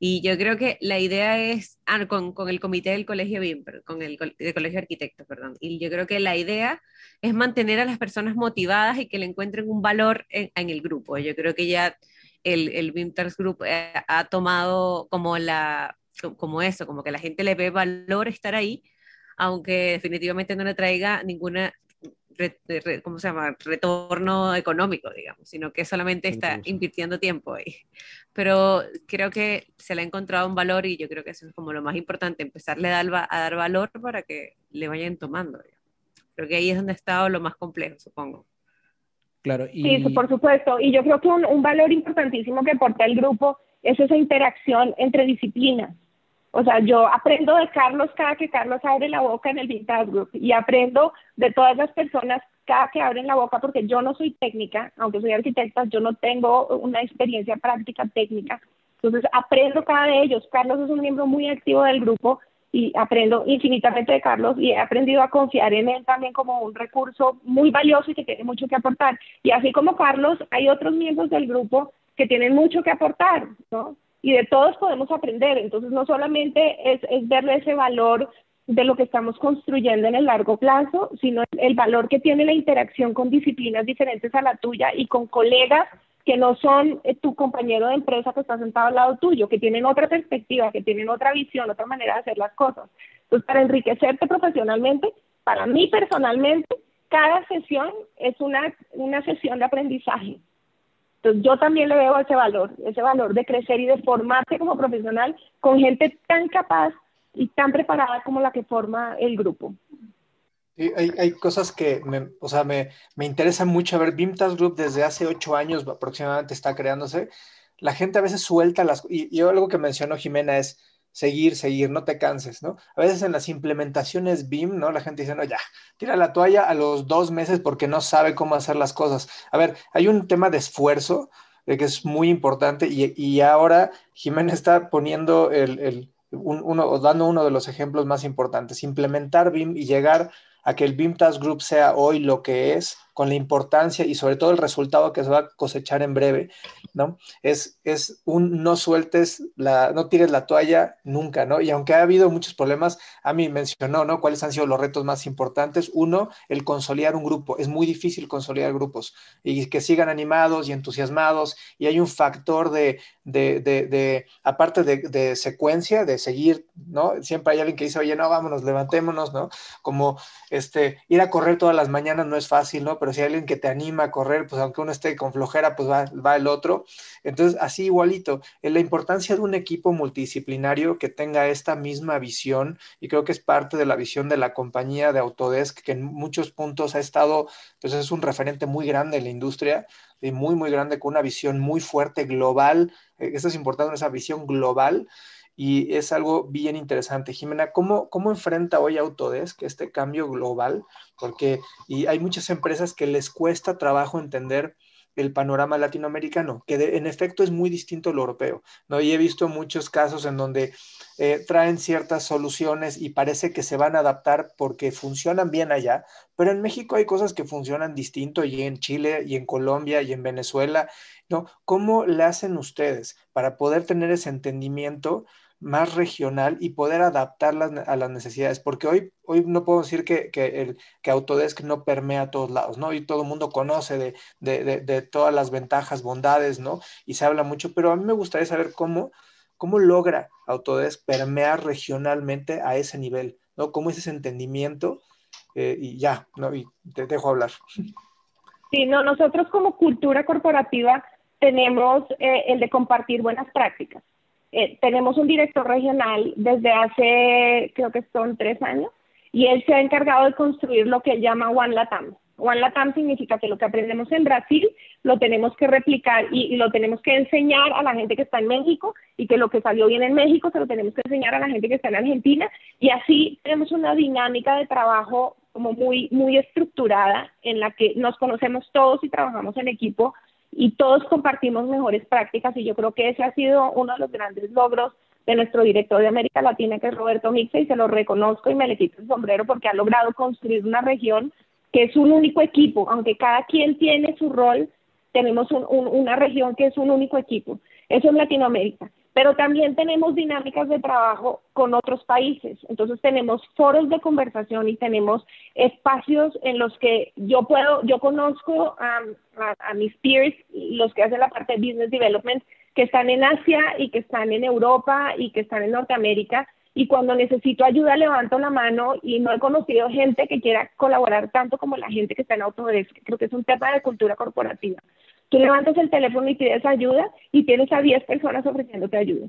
y yo creo que la idea es, ah, con, con, el comité del colegio BIM, con el del colegio de arquitectos, perdón, y yo creo que la idea es mantener a las personas motivadas y que le encuentren un valor en, en el grupo. Yo creo que ya el, el BIMTERS Group eh, ha tomado como, la, como eso, como que la gente le ve valor estar ahí, aunque definitivamente no le traiga ninguna ¿cómo se llama? retorno económico, digamos, sino que solamente está invirtiendo tiempo ahí. Pero creo que se le ha encontrado un valor y yo creo que eso es como lo más importante, empezarle a dar, a dar valor para que le vayan tomando. Creo que ahí es donde ha estado lo más complejo, supongo. Claro, y... Sí, por supuesto. Y yo creo que un, un valor importantísimo que aporta el grupo es esa interacción entre disciplinas. O sea, yo aprendo de Carlos cada que Carlos abre la boca en el Vintage Group y aprendo de todas las personas cada que abren la boca porque yo no soy técnica, aunque soy arquitecta, yo no tengo una experiencia práctica técnica. Entonces, aprendo cada de ellos. Carlos es un miembro muy activo del grupo y aprendo infinitamente de Carlos y he aprendido a confiar en él también como un recurso muy valioso y que tiene mucho que aportar. Y así como Carlos, hay otros miembros del grupo que tienen mucho que aportar, ¿no? Y de todos podemos aprender. Entonces, no solamente es, es verle ese valor de lo que estamos construyendo en el largo plazo, sino el valor que tiene la interacción con disciplinas diferentes a la tuya y con colegas que no son eh, tu compañero de empresa que está sentado al lado tuyo, que tienen otra perspectiva, que tienen otra visión, otra manera de hacer las cosas. Entonces, para enriquecerte profesionalmente, para mí personalmente, cada sesión es una, una sesión de aprendizaje. Entonces yo también le veo ese valor, ese valor de crecer y de formarte como profesional con gente tan capaz y tan preparada como la que forma el grupo. hay, cosas que me, o sea, me, me interesan mucho. A ver, Bimtas Group desde hace ocho años aproximadamente está creándose. La gente a veces suelta las... Y, y algo que mencionó Jimena es, seguir, seguir, no te canses, ¿no? A veces en las implementaciones BIM, ¿no? La gente dice, no, ya, tira la toalla a los dos meses porque no sabe cómo hacer las cosas. A ver, hay un tema de esfuerzo eh, que es muy importante y, y ahora Jiménez está poniendo el, el uno, dando uno de los ejemplos más importantes, implementar BIM y llegar a que el BIM Task Group sea hoy lo que es, con la importancia y sobre todo el resultado que se va a cosechar en breve, ¿no? Es, es un no sueltes, la, no tires la toalla nunca, ¿no? Y aunque ha habido muchos problemas, a mí mencionó, ¿no? ¿Cuáles han sido los retos más importantes? Uno, el consolidar un grupo. Es muy difícil consolidar grupos y que sigan animados y entusiasmados. Y hay un factor de, de, de, de aparte de, de, secuencia, de seguir, ¿no? Siempre hay alguien que dice, oye, no, vámonos, levantémonos, ¿no? Como este, ir a correr todas las mañanas no es fácil, ¿no? Pero si hay alguien que te anima a correr, pues aunque uno esté con flojera, pues va, va el otro. Entonces, así igualito, en la importancia de un equipo multidisciplinario que tenga esta misma visión, y creo que es parte de la visión de la compañía de Autodesk, que en muchos puntos ha estado, pues es un referente muy grande en la industria, y muy, muy grande, con una visión muy fuerte, global. Eh, esto es importante, esa visión global y es algo bien interesante. Jimena, ¿cómo, cómo enfrenta hoy Autodesk este cambio global? Porque y hay muchas empresas que les cuesta trabajo entender el panorama latinoamericano, que en efecto es muy distinto al europeo, ¿no? Y he visto muchos casos en donde eh, traen ciertas soluciones y parece que se van a adaptar porque funcionan bien allá, pero en México hay cosas que funcionan distinto y en Chile y en Colombia y en Venezuela, ¿no? ¿Cómo le hacen ustedes para poder tener ese entendimiento más regional y poder adaptarlas a las necesidades, porque hoy, hoy no puedo decir que, que, que Autodesk no permea a todos lados, ¿no? Y todo el mundo conoce de, de, de, todas las ventajas, bondades, ¿no? Y se habla mucho, pero a mí me gustaría saber cómo, cómo logra Autodesk permear regionalmente a ese nivel, ¿no? ¿Cómo es ese entendimiento? Eh, y ya, ¿no? Y te dejo hablar. Sí, no, nosotros como cultura corporativa tenemos eh, el de compartir buenas prácticas. Eh, tenemos un director regional desde hace, creo que son tres años, y él se ha encargado de construir lo que él llama One Latam. One Latam significa que lo que aprendemos en Brasil lo tenemos que replicar y, y, lo tenemos que enseñar a la gente que está en México y que lo que salió bien en México se lo tenemos que enseñar a la gente que está en Argentina y así tenemos una dinámica de trabajo como muy, muy estructurada en la que nos conocemos todos y trabajamos en equipo y todos compartimos mejores prácticas y yo creo que ese ha sido uno de los grandes logros de nuestro director de América Latina, que es Roberto Mixe, y se lo reconozco y me le quito el sombrero porque ha logrado construir una región que es un único equipo, aunque cada quien tiene su rol, tenemos una región que es un único equipo. Eso es Latinoamérica. Pero también tenemos dinámicas de trabajo con otros países. Entonces tenemos foros de conversación y tenemos espacios en los que yo puedo, yo conozco a, mis peers, los que hacen la parte de business development, que están en Asia y que están en Europa y que están en Norteamérica. Y cuando necesito ayuda levanto la mano y no he conocido gente que quiera colaborar tanto como la gente que está en Autodesk. Creo que es un tema de cultura corporativa. Tú levantas el teléfono y pides ayuda y tienes a 10 personas ofreciéndote ayuda.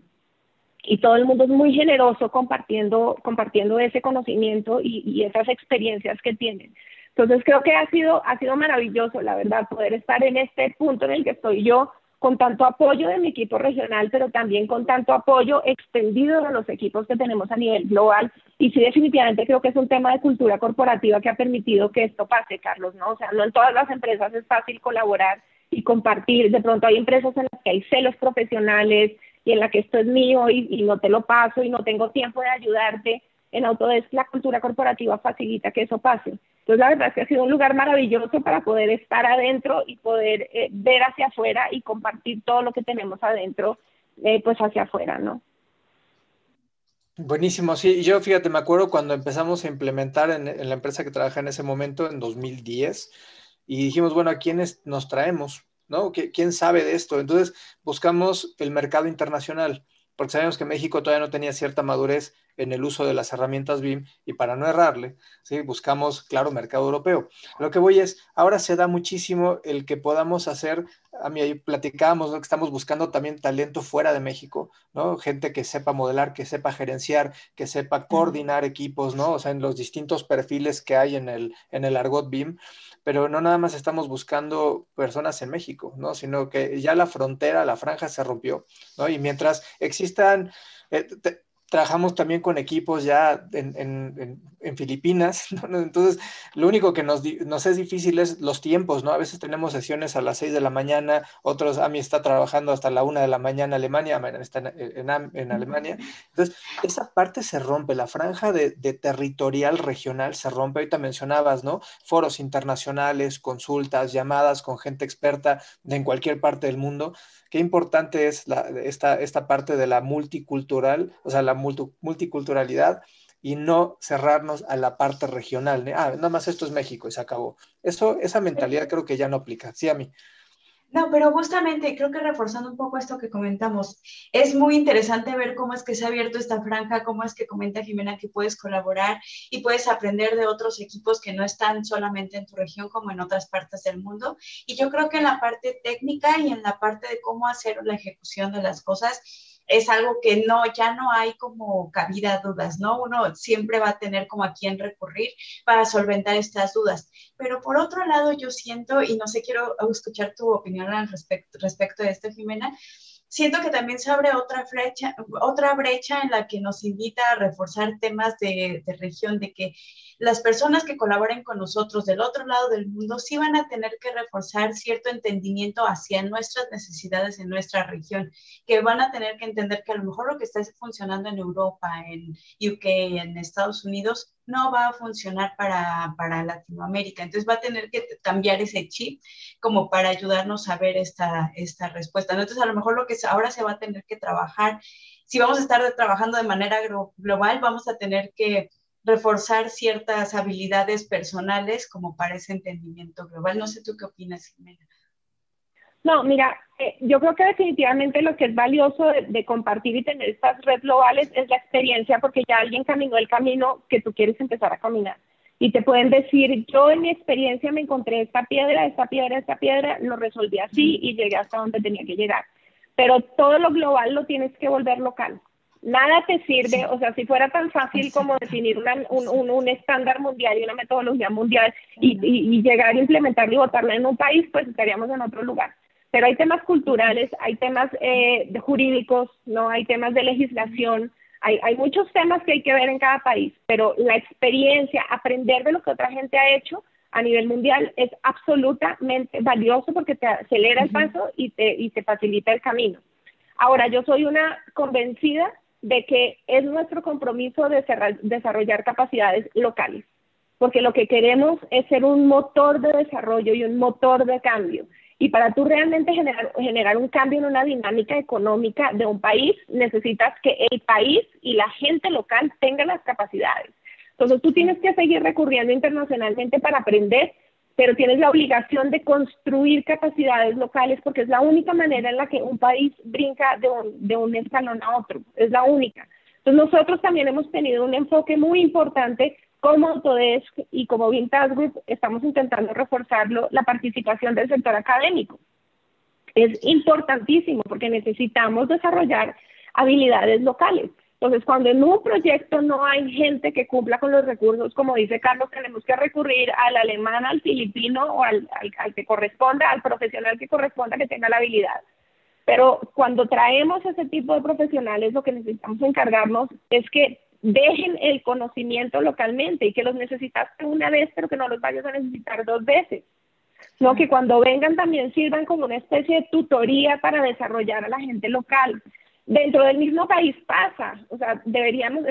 Y todo el mundo es muy generoso compartiendo, compartiendo ese conocimiento y, y esas experiencias que tienen. Entonces creo que ha sido, ha sido maravilloso, la verdad, poder estar en este punto en el que estoy yo con tanto apoyo de mi equipo regional, pero también con tanto apoyo extendido de los equipos que tenemos a nivel global. Y sí, definitivamente creo que es un tema de cultura corporativa que ha permitido que esto pase, Carlos, ¿no? O sea, no en todas las empresas es fácil colaborar y compartir. De pronto hay empresas en las que hay celos profesionales y en la que esto es mío y, no te lo paso y no tengo tiempo de ayudarte. En Autodesk la cultura corporativa facilita que eso pase. Entonces, la verdad es que ha sido un lugar maravilloso para poder estar adentro y poder eh, ver hacia afuera y compartir todo lo que tenemos adentro, eh, pues hacia afuera, ¿no? Buenísimo, sí. Yo, fíjate, me acuerdo cuando empezamos a implementar en, en la empresa que trabajé en ese momento, en 2010, y dijimos, bueno, ¿a quiénes nos traemos? ¿No? ¿Quién sabe de esto? Entonces, buscamos el mercado internacional porque sabemos que México todavía no tenía cierta madurez en el uso de las herramientas BIM y para no errarle, ¿sí? buscamos, claro, mercado europeo. Lo que voy es, ahora se da muchísimo el que podamos hacer, a mí ahí platicábamos, que estamos buscando también talento fuera de México, ¿no? Gente que sepa modelar, que sepa gerenciar, que sepa coordinar equipos, ¿no? O sea, en los distintos perfiles que hay en el, en el argot BIM pero no nada más estamos buscando personas en México, ¿no? Sino que ya la frontera, la franja se rompió, ¿no? Y mientras existan, eh, trabajamos también con equipos ya en, Filipinas, *laughs* ¿no? entonces lo único que nos, nos, es difícil es los tiempos, ¿no? A veces tenemos sesiones a las 6 de la mañana, otros, AMI está trabajando hasta la 1 de la mañana Alemania, está en, Alemania, entonces esa parte se rompe, la franja de, de, territorial regional se rompe, ahorita mencionabas, ¿no? Foros internacionales, consultas, llamadas con gente experta de en cualquier parte del mundo, qué importante es esta, esta parte de la multicultural, o sea, la multiculturalidad y no cerrarnos a la parte regional. Ah, nada más esto es México y se acabó. Eso, esa mentalidad creo que ya no aplica. Sí, a mí. No, pero justamente creo que reforzando un poco esto que comentamos, es muy interesante ver cómo es que se ha abierto esta franja, cómo es que comenta Jimena que puedes colaborar y puedes aprender de otros equipos que no están solamente en tu región como en otras partes del mundo. Y yo creo que en la parte técnica y en la parte de cómo hacer la ejecución de las cosas, es algo que no, ya no hay como cabida a dudas, ¿no? Uno siempre va a tener como a quién recurrir para solventar estas dudas. Pero por otro lado, yo siento, y no sé, quiero escuchar tu opinión al respecto, respecto de esto, Jimena, siento que también se abre otra brecha, otra brecha en la que nos invita a reforzar temas de, de región, de que las personas que colaboren con nosotros del otro lado del mundo sí van a tener que reforzar cierto entendimiento hacia nuestras necesidades en nuestra región, que van a tener que entender que a lo mejor lo que está funcionando en Europa, en UK, en Estados Unidos, no va a funcionar para, para Latinoamérica. Entonces va a tener que cambiar ese chip como para ayudarnos a ver esta, esta respuesta. Entonces a lo mejor lo que ahora se va a tener que trabajar, si vamos a estar trabajando de manera global, vamos a tener que reforzar ciertas habilidades personales como para ese entendimiento global. No sé tú qué opinas, Jimena. No, mira, eh, yo creo que definitivamente lo que es valioso de, compartir y tener estas redes globales es la experiencia, porque ya alguien caminó el camino que tú quieres empezar a caminar. Y te pueden decir, yo en mi experiencia me encontré esta piedra, esta piedra, esta piedra, lo resolví así y llegué hasta donde tenía que llegar. Pero todo lo global lo tienes que volver local nada te sirve, o sea, si fuera tan fácil como definir un, un, estándar mundial y una metodología mundial y, y, llegar a implementarlo y votarlo en un país, pues estaríamos en otro lugar. Pero hay temas culturales, hay temas eh, jurídicos, no, hay temas de legislación, hay, hay muchos temas que hay que ver en cada país, pero la experiencia, aprender de lo que otra gente ha hecho a nivel mundial es absolutamente valioso porque te acelera el paso y te, y te facilita el camino. Ahora, yo soy una convencida de que es nuestro compromiso de desarrollar capacidades locales, porque lo que queremos es ser un motor de desarrollo y un motor de cambio. Y para tú realmente generar, generar un cambio en una dinámica económica de un país, necesitas que el país y la gente local tengan las capacidades. Entonces tú tienes que seguir recurriendo internacionalmente para aprender, pero tienes la obligación de construir capacidades locales porque es la única manera en la que un país brinca de un, escalón a otro, es la única. Entonces nosotros también hemos tenido un enfoque muy importante como Autodesk y como Vintage Group estamos intentando reforzarlo, la participación del sector académico. Es importantísimo porque necesitamos desarrollar habilidades locales. Entonces, cuando en un proyecto no hay gente que cumpla con los recursos, como dice Carlos, tenemos que recurrir al alemán, al filipino o al, al que corresponda, al profesional que corresponda que tenga la habilidad. Pero cuando traemos ese tipo de profesionales, lo que necesitamos encargarnos es que dejen el conocimiento localmente y que los necesitaste una vez, pero que no los vayas a necesitar dos veces. No, que cuando vengan también sirvan como una especie de tutoría para desarrollar a la gente local. Dentro del mismo país pasa, o sea, deberíamos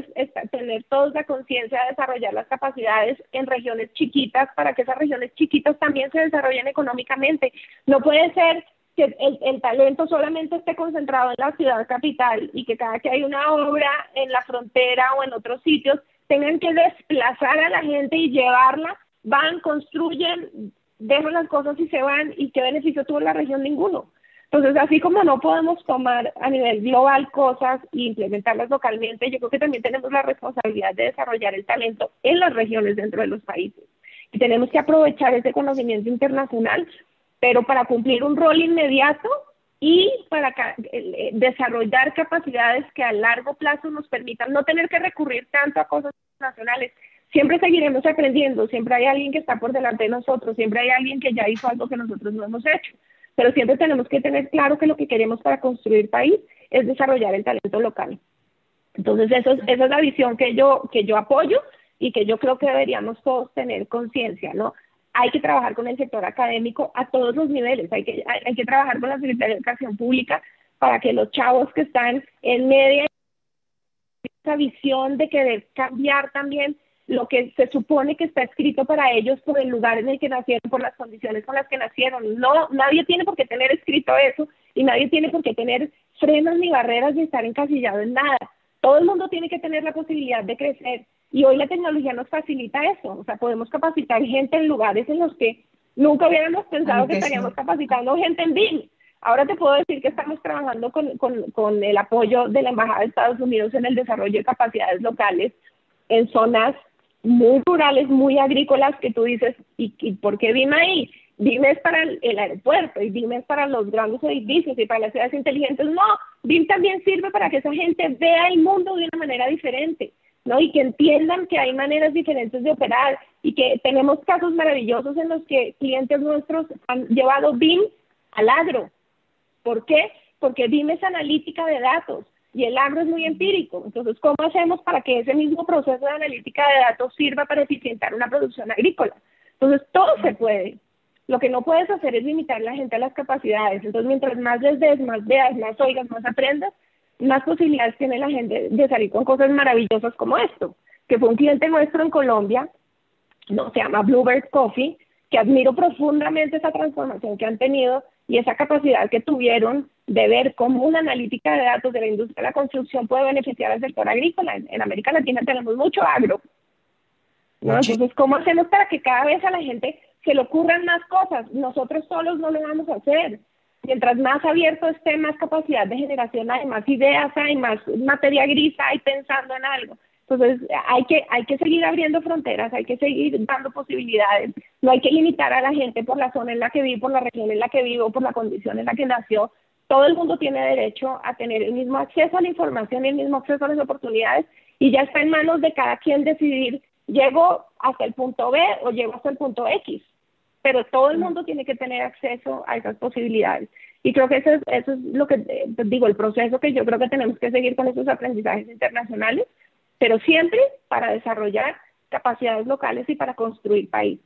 tener todos la conciencia de desarrollar las capacidades en regiones chiquitas para que esas regiones chiquitas también se desarrollen económicamente. No puede ser que el, talento solamente esté concentrado en la ciudad capital y que cada que hay una obra en la frontera o en otros sitios tengan que desplazar a la gente y llevarla, van, construyen, dejan las cosas y se van y qué beneficio tuvo la región ninguno. Entonces, así como no podemos tomar a nivel global cosas e implementarlas localmente, yo creo que también tenemos la responsabilidad de desarrollar el talento en las regiones dentro de los países. Y tenemos que aprovechar ese conocimiento internacional pero para cumplir un rol inmediato y para eh, desarrollar capacidades que a largo plazo nos permitan no tener que recurrir tanto a cosas nacionales. Siempre seguiremos aprendiendo, siempre hay alguien que está por delante de nosotros, siempre hay alguien que ya hizo algo que nosotros no hemos hecho, pero siempre tenemos que tener claro que lo que queremos para construir país es desarrollar el talento local. Entonces, eso es, esa es la visión que yo, que yo apoyo y que yo creo que deberíamos todos tener conciencia, ¿no? hay que trabajar con el sector académico a todos los niveles, hay que, hay, que trabajar con la Secretaría de Educación Pública para que los chavos que están en media esa visión de querer cambiar también lo que se supone que está escrito para ellos por el lugar en el que nacieron, por las condiciones con las que nacieron. No, nadie tiene por qué tener escrito eso y nadie tiene por qué tener frenos ni barreras ni estar encasillado en nada. Todo el mundo tiene que tener la posibilidad de crecer y hoy la tecnología nos facilita eso, o sea, podemos capacitar gente en lugares en los que nunca hubiéramos pensado que estaríamos capacitando gente en BIM. Ahora te puedo decir que estamos trabajando con, con, con, el apoyo de la Embajada de Estados Unidos en el desarrollo de capacidades locales en zonas muy rurales, muy agrícolas, que tú dices, ¿y, y por qué BIM ahí? BIM es para el, aeropuerto y BIM es para los grandes edificios y para las ciudades inteligentes. No, BIM también sirve para que esa gente vea el mundo de una manera diferente. ¿no? Y que entiendan que hay maneras diferentes de operar y que tenemos casos maravillosos en los que clientes nuestros han llevado BIM al agro. ¿Por qué? Porque BIM es analítica de datos y el agro es muy empírico. Entonces, ¿cómo hacemos para que ese mismo proceso de analítica de datos sirva para eficientar una producción agrícola? Entonces, todo se puede. Lo que no puedes hacer es limitar a la gente a las capacidades. Entonces, mientras más les des, más veas, más oigas, más aprendas, más posibilidades tiene la gente de salir con cosas maravillosas como esto, que fue un cliente nuestro en Colombia, no se llama Bluebird Coffee, que admiro profundamente esa transformación que han tenido y esa capacidad que tuvieron de ver cómo una analítica de datos de la industria de la construcción puede beneficiar al sector agrícola. En, América Latina tenemos mucho agro. Entonces, ¿cómo hacemos para que cada vez a la gente se le ocurran más cosas? Nosotros solos no lo vamos a hacer mientras más abierto esté, más capacidad de generación hay, más ideas hay, más materia gris hay pensando en algo. Entonces hay que, hay que seguir abriendo fronteras, hay que seguir dando posibilidades, no hay que limitar a la gente por la zona en la que vive, por la región en la que vive o por la condición en la que nació. Todo el mundo tiene derecho a tener el mismo acceso a la información y el mismo acceso a las oportunidades y ya está en manos de cada quien decidir, llego hasta el punto B o llego hasta el punto X pero todo el mundo tiene que tener acceso a esas posibilidades. Y creo que eso es, eso es lo que eh, digo, el proceso que yo creo que tenemos que seguir con esos aprendizajes internacionales, pero siempre para desarrollar capacidades locales y para construir país.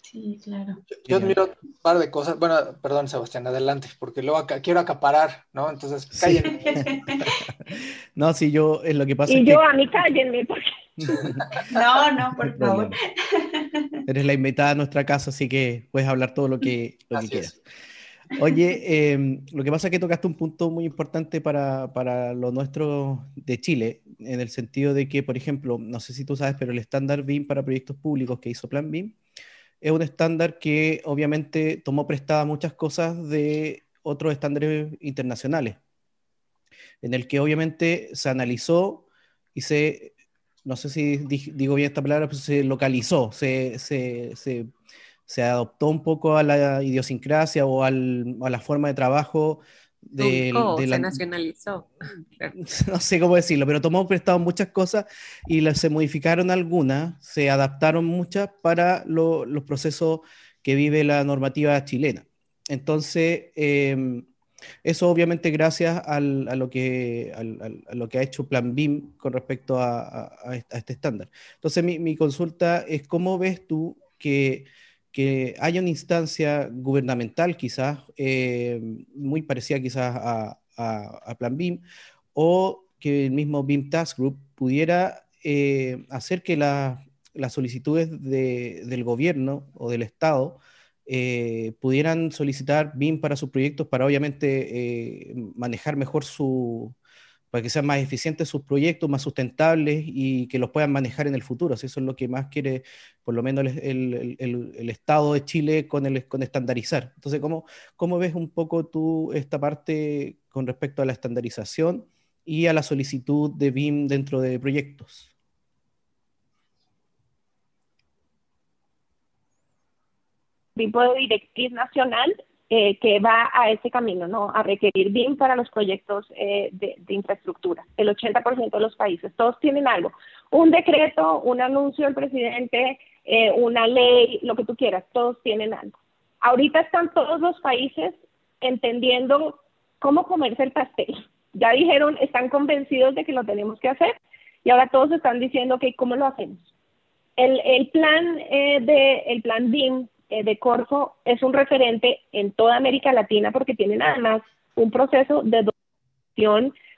Sí, claro. Yo, admiro un par de cosas. Bueno, perdón, Sebastián, adelante, porque luego quiero acaparar, ¿no? Entonces, cállenme. *laughs* no, sí, yo, es lo que pasa. Y yo, a mí cállenme, porque *laughs* No, no, por favor. Eres la invitada a nuestra casa, así que puedes hablar todo lo que, quieras. Oye, em, lo que pasa es que tocaste un punto muy importante para, para lo nuestro de Chile, en el sentido de que, por ejemplo, no sé si tú sabes, pero el estándar BIM para proyectos públicos que hizo Plan BIM es un estándar que obviamente tomó prestada muchas cosas de otros estándares internacionales, en el que obviamente se analizó y se, no sé si digo bien esta palabra, pero se localizó, se, se, se se adoptó un poco a la idiosincrasia o, al, a la forma de trabajo de, se nacionalizó. *laughs* No sé cómo decirlo, pero tomó prestado muchas cosas y se modificaron algunas, se adaptaron muchas para los procesos que vive la normativa chilena. Entonces, em, eso obviamente gracias a, lo que, a, lo que ha hecho Plan BIM con respecto a, este estándar. Entonces, mi, mi, consulta es, ¿cómo ves tú que que haya una instancia gubernamental quizás, eh, muy parecida quizás a, Plan BIM, o que el mismo BIM Task Group pudiera eh, hacer que las solicitudes del gobierno o del Estado eh, pudieran solicitar BIM para sus proyectos para obviamente manejar mejor su, para que sean más eficientes sus proyectos, más sustentables y que los puedan manejar en el futuro. eso es lo que más quiere, por lo menos, el, Estado de Chile con, el, con estandarizar. Entonces, ¿cómo, ¿cómo ves un poco tú esta parte con respecto a la estandarización y a la solicitud de BIM dentro de proyectos? tipo de directriz nacional eh, que va a ese camino, ¿no? A requerir BIM para los proyectos eh, de, infraestructura. El 80% de los países, todos tienen algo. Un decreto, un anuncio del presidente, eh, una ley, lo que tú quieras, todos tienen algo. Ahorita están todos los países entendiendo cómo comerse el pastel. Ya dijeron, están convencidos de que lo tenemos que hacer y ahora todos están diciendo que cómo lo hacemos. El, el plan de el plan BIM eh, de Corfo es un referente en toda América Latina porque tienen además un proceso de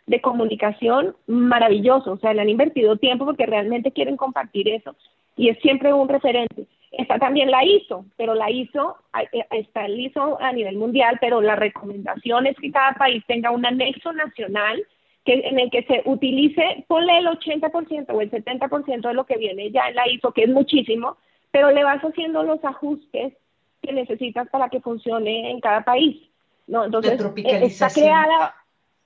de comunicación maravilloso, o sea, le han invertido tiempo porque realmente quieren compartir eso y es siempre un referente. Está también la ISO, pero la ISO, eh, está el ISO a nivel mundial, pero la recomendación es que cada país tenga un anexo nacional que, en el que se utilice, ponle el 80% o el 70% de lo que viene ya en la ISO, que es muchísimo, pero le vas haciendo los ajustes que necesitas para que funcione en cada país. ¿no? Entonces, eh, está creada,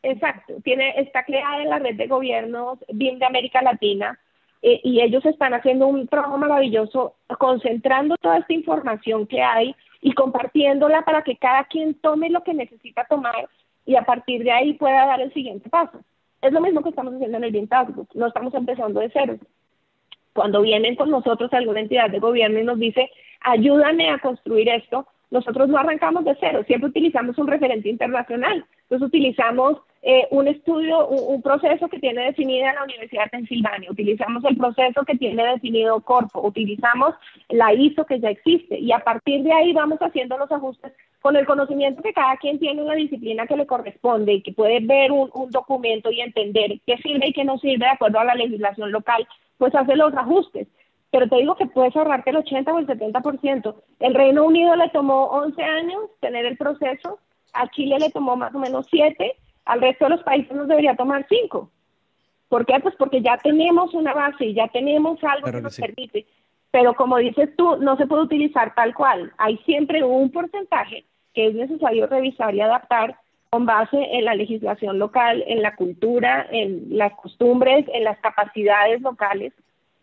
exacto, tiene, está creada en la red de gobiernos BIM de América Latina eh, y ellos están haciendo un trabajo maravilloso concentrando toda esta información que hay y compartiéndola para que cada quien tome lo que necesita tomar y a partir de ahí pueda dar el siguiente paso. Es lo mismo que estamos haciendo en el BIM no estamos empezando de cero cuando vienen con nosotros alguna entidad de gobierno y nos dice, ayúdame a construir esto, nosotros no arrancamos de cero, siempre utilizamos un referente internacional. Entonces utilizamos eh, un estudio, un, proceso que tiene definida la Universidad de Pensilvania, utilizamos el proceso que tiene definido Corpo, utilizamos la ISO que ya existe y a partir de ahí vamos haciendo los ajustes con el conocimiento que cada quien tiene una disciplina que le corresponde y que puede ver un, un documento y entender qué sirve y qué no sirve de acuerdo a la legislación local, pues hace los ajustes pero te digo que puedes ahorrarte el 80 o el 70%. El Reino Unido le tomó 11 años tener el proceso, a Chile le tomó más o menos 7, al resto de los países nos debería tomar 5. ¿Por qué? Pues porque ya tenemos una base, ya tenemos algo que, nos permite. Pero como dices tú, no se puede utilizar tal cual. Hay siempre un porcentaje que es necesario revisar y adaptar con base en la legislación local, en la cultura, en las costumbres, en las capacidades locales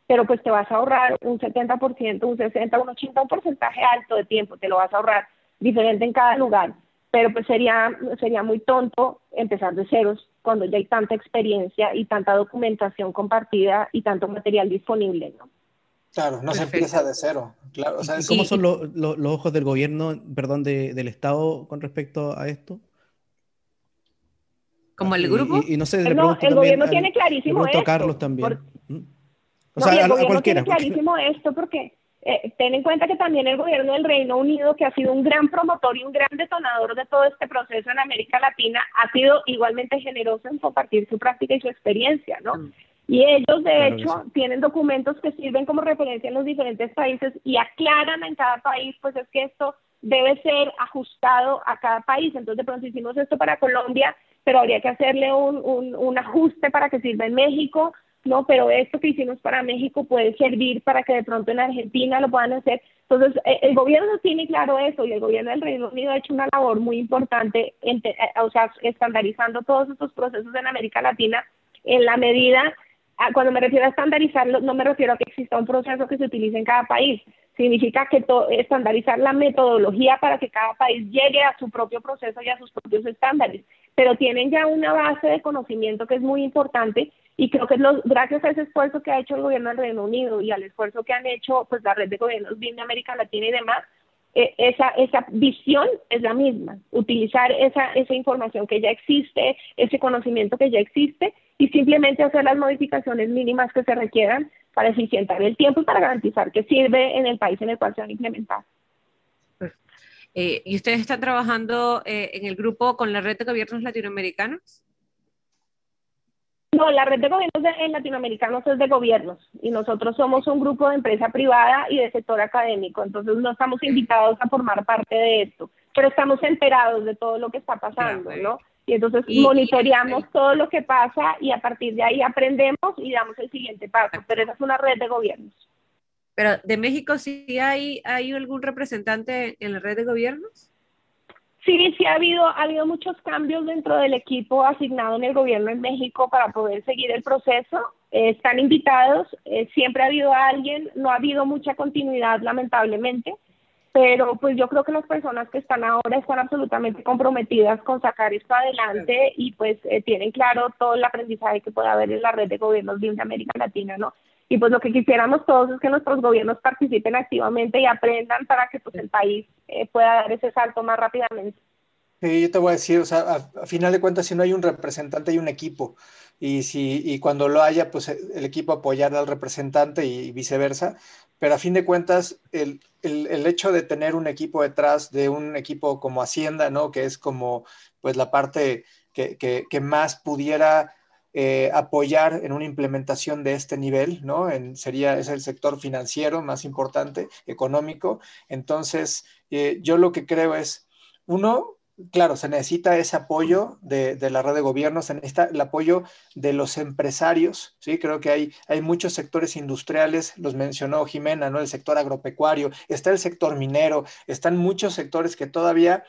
pero pues te vas a ahorrar un 70%, un 60%, un 80%, un porcentaje alto de tiempo, te lo vas a ahorrar diferente en cada lugar, pero pues sería, sería muy tonto empezar de ceros cuando ya hay tanta experiencia y tanta documentación compartida y tanto material disponible, ¿no? Claro, no se empieza de cero. Claro, ¿Cómo son los ojos del gobierno, perdón, del Estado con respecto a esto? ¿Como el grupo? Y, no sé, el gobierno tiene clarísimo esto. Carlos también. ¿Mm? O sea, el gobierno tiene clarísimo esto porque eh, ten en cuenta que también el gobierno del Reino Unido, que ha sido un gran promotor y un gran detonador de todo este proceso en América Latina, ha sido igualmente generoso en compartir su práctica y su experiencia, ¿no? Mm. Y ellos, de hecho, tienen documentos que sirven como referencia en los diferentes países y aclaran en cada país, pues es que esto debe ser ajustado a cada país. Entonces, de pronto hicimos esto para Colombia, pero habría que hacerle un, un, un ajuste para que sirva en México, ¿no? Pero esto que hicimos para México puede servir para que de pronto en Argentina lo puedan hacer. Entonces, eh, el gobierno tiene claro eso y el gobierno del Reino Unido ha hecho una labor muy importante, en, eh, o sea, estandarizando todos estos procesos en América Latina en la medida, cuando me refiero a estandarizarlo, no me refiero a que exista un proceso que se utilice en cada país, significa que estandarizar la metodología para que cada país llegue a su propio proceso y a sus propios estándares, pero tienen ya una base de conocimiento que es muy importante y creo que los, gracias a ese esfuerzo que ha hecho el gobierno del Reino Unido y al esfuerzo que han hecho pues la red de gobiernos BIM de América Latina y demás, eh, esa, esa visión es la misma, utilizar esa, esa información que ya existe, ese conocimiento que ya existe y simplemente hacer las modificaciones mínimas que se requieran para eficientar el tiempo y para garantizar que sirve en el país en el cual se van a implementar. Eh, ¿Y ustedes están trabajando eh, en el grupo con la red de gobiernos latinoamericanos? No, la red de gobiernos en latinoamericanos es de gobiernos y nosotros somos un grupo de empresa privada y de sector académico, entonces no estamos invitados a formar parte de esto, pero estamos enterados de todo lo que está pasando, ¿no? Y entonces monitoreamos todo lo que pasa y a partir de ahí aprendemos y damos el siguiente paso, pero esa es una red de gobiernos. Pero de México sí hay, hay algún representante en la red de gobiernos? Sí, sí ha habido, ha habido muchos cambios dentro del equipo asignado en el gobierno en México para poder seguir el proceso. Eh, están invitados, eh, siempre ha habido alguien, no ha habido mucha continuidad lamentablemente, pero pues yo creo que las personas que están ahora están absolutamente comprometidas con sacar esto adelante y pues eh, tienen claro todo el aprendizaje que puede haber en la red de gobiernos de América Latina, ¿no? Y pues lo que quisiéramos todos es que nuestros gobiernos participen activamente y aprendan para que pues el país eh, pueda dar ese salto más rápidamente. Sí, yo te voy a decir, o sea, a, final de cuentas, si no hay un representante, hay un equipo. Y, si, y cuando lo haya, pues el equipo apoyará al representante y, viceversa. Pero a fin de cuentas, el, el, el, hecho de tener un equipo detrás de un equipo como Hacienda, ¿no? Que es como, pues, la parte que, que, que más pudiera eh, apoyar en una implementación de este nivel, ¿no? En, sería, es el sector financiero más importante, económico. Entonces, eh, yo lo que creo es, uno, claro, se necesita ese apoyo de, la red de gobierno, se necesita el apoyo de los empresarios, ¿sí? Creo que hay, hay muchos sectores industriales, los mencionó Jimena, ¿no? El sector agropecuario, está el sector minero, están muchos sectores que todavía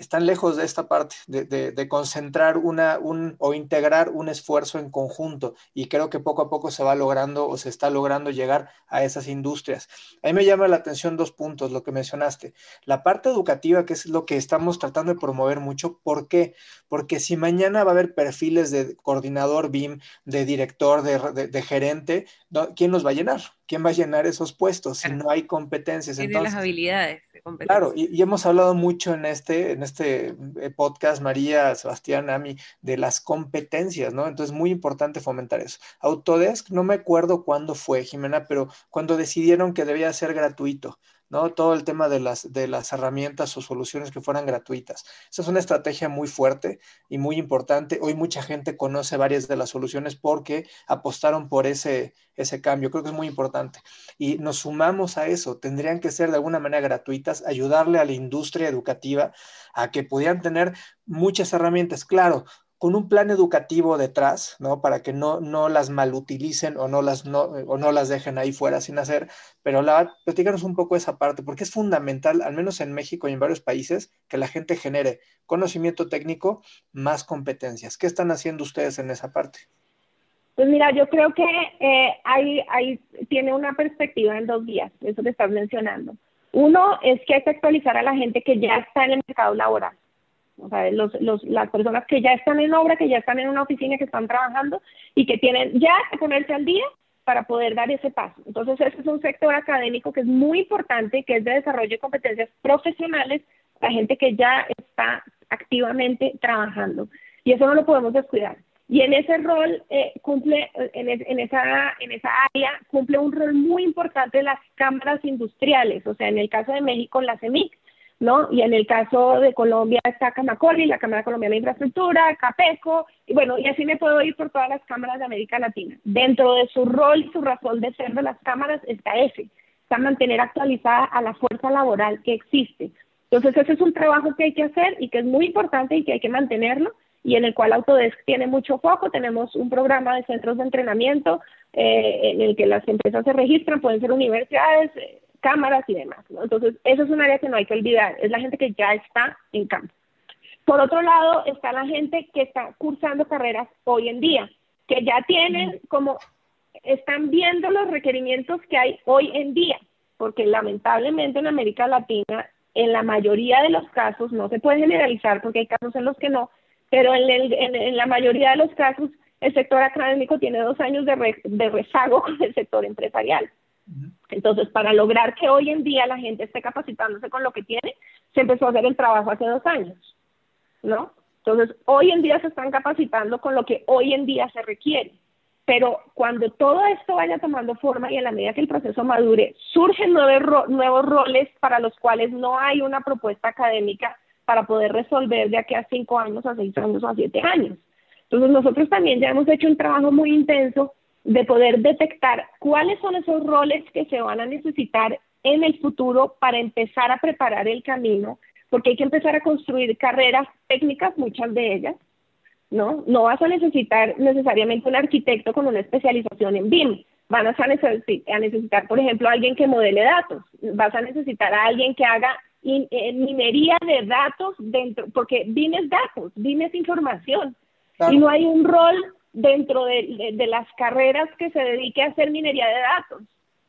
están lejos de esta parte, de, concentrar una, un, o integrar un esfuerzo en conjunto. Y creo que poco a poco se va logrando o se está logrando llegar a esas industrias. A mí me llama la atención dos puntos, lo que mencionaste. La parte educativa, que es lo que estamos tratando de promover mucho. ¿Por qué? Porque si mañana va a haber perfiles de coordinador BIM, de director, de, gerente, ¿quién los va a llenar? ¿Quién va a llenar esos puestos si no hay competencias? Tiene las habilidades. Claro, y, hemos hablado mucho en este, en este eh, podcast, María, Sebastián, Ami, de las competencias, ¿no? Entonces, muy importante fomentar eso. Autodesk, no me acuerdo cuándo fue, Jimena, pero cuando decidieron que debía ser gratuito. ¿No? Todo el tema de las, de las herramientas o soluciones que fueran gratuitas. Esa es una estrategia muy fuerte y muy importante. Hoy mucha gente conoce varias de las soluciones porque apostaron por ese, ese cambio. Creo que es muy importante. Y nos sumamos a eso. Tendrían que ser de alguna manera gratuitas, ayudarle a la industria educativa a que pudieran tener muchas herramientas. Claro, con un plan educativo detrás, ¿no? Para que no, no las malutilicen o no las, no, o no las dejen ahí fuera sin hacer. Pero la, platícanos un poco esa parte, porque es fundamental, al menos en México y en varios países, que la gente genere conocimiento técnico más competencias. ¿Qué están haciendo ustedes en esa parte? Pues mira, yo creo que eh, hay, hay, tiene una perspectiva en dos vías, eso que estás mencionando. Uno es que hay que actualizar a la gente que ya está en el mercado laboral o sea, los, los, las personas que ya están en obra, que ya están en una oficina, que están trabajando y que tienen ya que ponerse al día para poder dar ese paso. Entonces, ese es un sector académico que es muy importante, que es de desarrollo de competencias profesionales, la gente que ya está activamente trabajando. Y eso no lo podemos descuidar. Y en ese rol eh, cumple, en, en, esa, en esa área, cumple un rol muy importante las cámaras industriales, o sea, en el caso de México, la CEMIC, ¿no? Y en el caso de Colombia está Camacoli, la Cámara Colombiana de Infraestructura, CAPECO, y bueno, y así me puedo ir por todas las cámaras de América Latina. Dentro de su rol y su razón de ser de las cámaras está ese, está mantener actualizada a la fuerza laboral que existe. Entonces ese es un trabajo que hay que hacer y que es muy importante y que hay que mantenerlo y en el cual Autodesk tiene mucho foco. Tenemos un programa de centros de entrenamiento eh, en el que las empresas se registran, pueden ser universidades, cámaras y demás. Entonces, eso es un área que no hay que olvidar, es la gente que ya está en campo. Por otro lado, está la gente que está cursando carreras hoy en día, que ya tienen como, están viendo los requerimientos que hay hoy en día, porque lamentablemente en América Latina, en la mayoría de los casos, no se puede generalizar porque hay casos en los que no, pero en, en, la mayoría de los casos, el sector académico tiene dos años de, de rezago *laughs* con el sector empresarial. Entonces, para lograr que hoy en día la gente esté capacitándose con lo que tiene, se empezó a hacer el trabajo hace dos años, ¿no? Entonces, hoy en día se están capacitando con lo que hoy en día se requiere. Pero cuando todo esto vaya tomando forma y en la medida que el proceso madure, surgen nuevos, nuevos roles para los cuales no hay una propuesta académica para poder resolver de aquí a cinco años, a seis años o a siete años. Entonces, nosotros también ya hemos hecho un trabajo muy intenso de poder detectar cuáles son esos roles que se van a necesitar en el futuro para empezar a preparar el camino, porque hay que empezar a construir carreras técnicas, muchas de ellas, ¿no? No vas a necesitar necesariamente un arquitecto con una especialización en BIM, van a necesitar, por ejemplo, alguien que modele datos, vas a necesitar a alguien que haga eh, minería de datos dentro, porque BIM es datos, BIM es información, y no hay un rol dentro de, las carreras que se dedique a hacer minería de datos,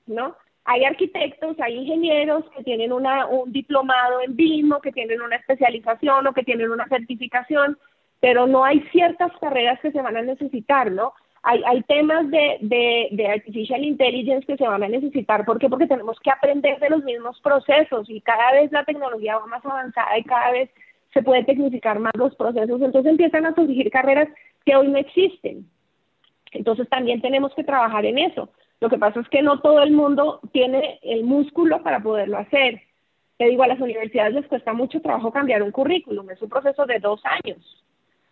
¿no? Hay arquitectos, hay ingenieros que tienen una, un diplomado en BIM o que tienen una especialización o que tienen una certificación, pero no hay ciertas carreras que se van a necesitar, ¿no? Hay, hay temas de, de, de artificial intelligence que se van a necesitar. ¿Por qué? Porque tenemos que aprender de los mismos procesos y cada vez la tecnología va más avanzada y cada vez se puede tecnificar más los procesos. Entonces empiezan a surgir carreras que hoy no existen. Entonces también tenemos que trabajar en eso. Lo que pasa es que no todo el mundo tiene el músculo para poderlo hacer. Te digo, a las universidades les cuesta mucho trabajo cambiar un currículum, es un proceso de dos años,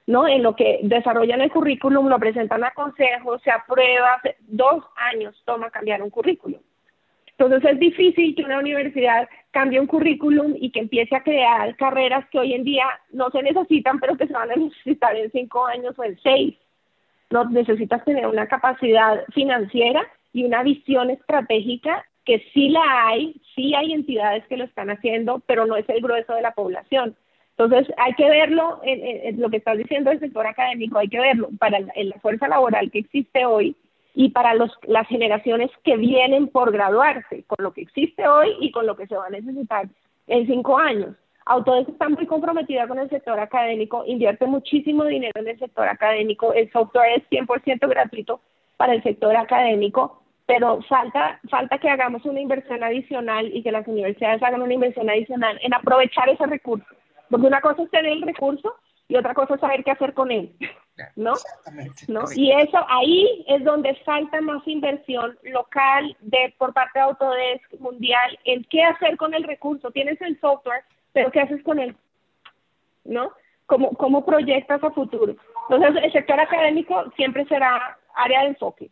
¿no? En lo que desarrollan el currículum, lo presentan a consejo, se aprueba, dos años toma cambiar un currículum. Entonces es difícil que una universidad cambie un currículum y que empiece a crear carreras que hoy en día no se necesitan, pero que se van a necesitar en cinco años o en seis. No necesitas tener una capacidad financiera y una visión estratégica que sí la hay, sí hay entidades que lo están haciendo, pero no es el grueso de la población. Entonces hay que verlo, en, lo que estás diciendo del sector académico, hay que verlo para la fuerza laboral que existe hoy y para los, las generaciones que vienen por graduarse, con lo que existe hoy y con lo que se va a necesitar en cinco años. Autodesk está muy comprometida con el sector académico, invierte muchísimo dinero en el sector académico, el software es 100% gratuito para el sector académico, pero falta, falta que hagamos una inversión adicional y que las universidades hagan una inversión adicional en aprovechar ese recurso. Porque una cosa es tener el recurso y otra cosa es saber qué hacer con él. ¿No? ¿no? Y eso ahí es donde falta más inversión local de por parte de Autodesk mundial en qué hacer con el recurso. Tienes el software, pero ¿qué haces con él? ¿No? ¿Cómo, cómo proyectas a futuro? Entonces, el sector académico siempre será área de enfoque.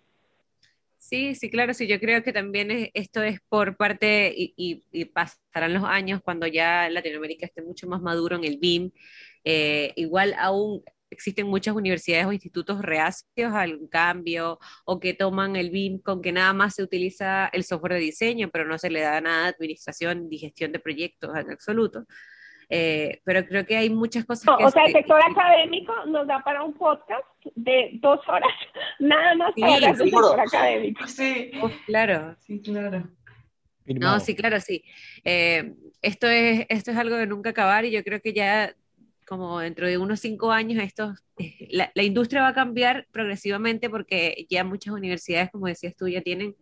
Sí, sí, claro, sí, yo creo que también esto es por parte, y, y, pasarán los años cuando ya Latinoamérica esté mucho más maduro en el BIM, eh, igual aún existen muchas universidades o institutos reacios al cambio o que toman el BIM con que nada más se utiliza el software de diseño, pero no se le da nada de administración y gestión de proyectos en absoluto. Eh, pero creo que hay muchas cosas. o sea, el sector académico nos da para un podcast de dos horas, *laughs* nada más para hablar del sector académico. Sí, claro. Sí, claro. No, sí, claro, sí. Eh, esto, es, esto es algo de nunca acabar y yo creo que ya como dentro de unos cinco años esto, eh, la, la, industria va a cambiar progresivamente porque ya muchas universidades, como decías tú, ya tienen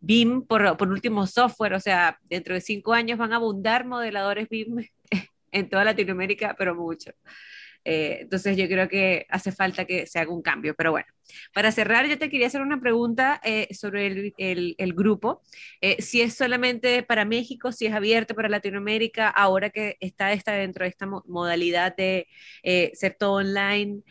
BIM por, por último software, o sea, dentro de cinco años van a abundar modeladores BIM *laughs* en toda Latinoamérica, pero mucho. Eh, entonces yo creo que hace falta que se haga un cambio, pero bueno. Para cerrar, yo te quería hacer una pregunta eh, sobre el, grupo. Eh, si es solamente para México, si es abierto para Latinoamérica, ahora que está, está dentro de esta modalidad de ser todo online,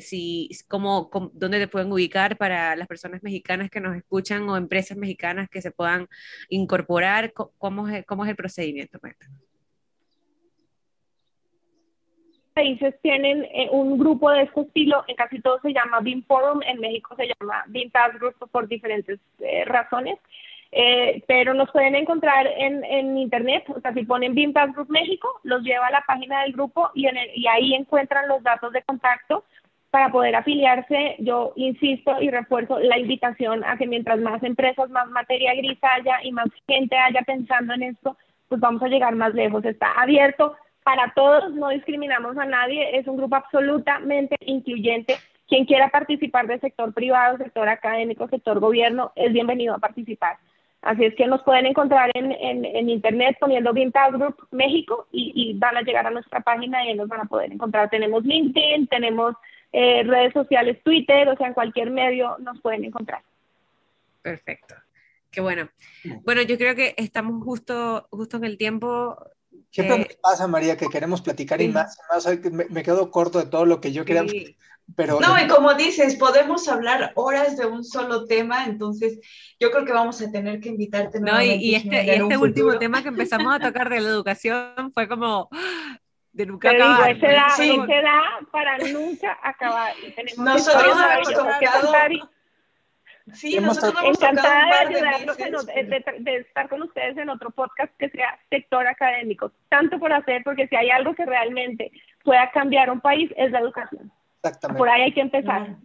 si, cómo, dónde te pueden ubicar para las personas mexicanas que nos escuchan o empresas mexicanas que se puedan incorporar, cómo es, cómo es el procedimiento. Países tienen eh, un grupo de este estilo, en casi todos se llama BIM Forum, en México se llama BIM Task Group por diferentes eh, razones, eh, pero nos pueden encontrar en, en, internet, o sea, si ponen BIM Task Group México, los lleva a la página del grupo y, en y ahí encuentran los datos de contacto para poder afiliarse. Yo insisto y refuerzo la invitación a que mientras más empresas, más materia gris haya y más gente haya pensando en esto, pues vamos a llegar más lejos. Está abierto para todos, no discriminamos a nadie, es un grupo absolutamente incluyente. Quien quiera participar del sector privado, sector académico, sector gobierno, es bienvenido a participar. Así es que nos pueden encontrar en, en, internet poniendo Vintage Group México y, van a llegar a nuestra página y nos van a poder encontrar. Tenemos LinkedIn, tenemos eh, redes sociales, Twitter, o sea, en cualquier medio nos pueden encontrar. Perfecto. Qué bueno. Bueno, yo creo que estamos justo, justo en el tiempo. Siempre eh, nos pasa, María, que queremos platicar y más, más me, quedo corto de todo lo que yo quería. Pero, no, y como dices, podemos hablar horas de un solo tema, entonces yo creo que vamos a tener que invitarte. No, y, este, y este último tema que empezamos a tocar de la educación fue como de nunca acabar. Ese da, sí. da para nunca acabar. tenemos Nosotros hemos tocado... Sí, nosotros encantada de ayudarlos, de, estar con ustedes en otro podcast que sea sector académico, tanto por hacer, porque si hay algo que realmente pueda cambiar un país es la educación. Exactamente. Por ahí hay que empezar.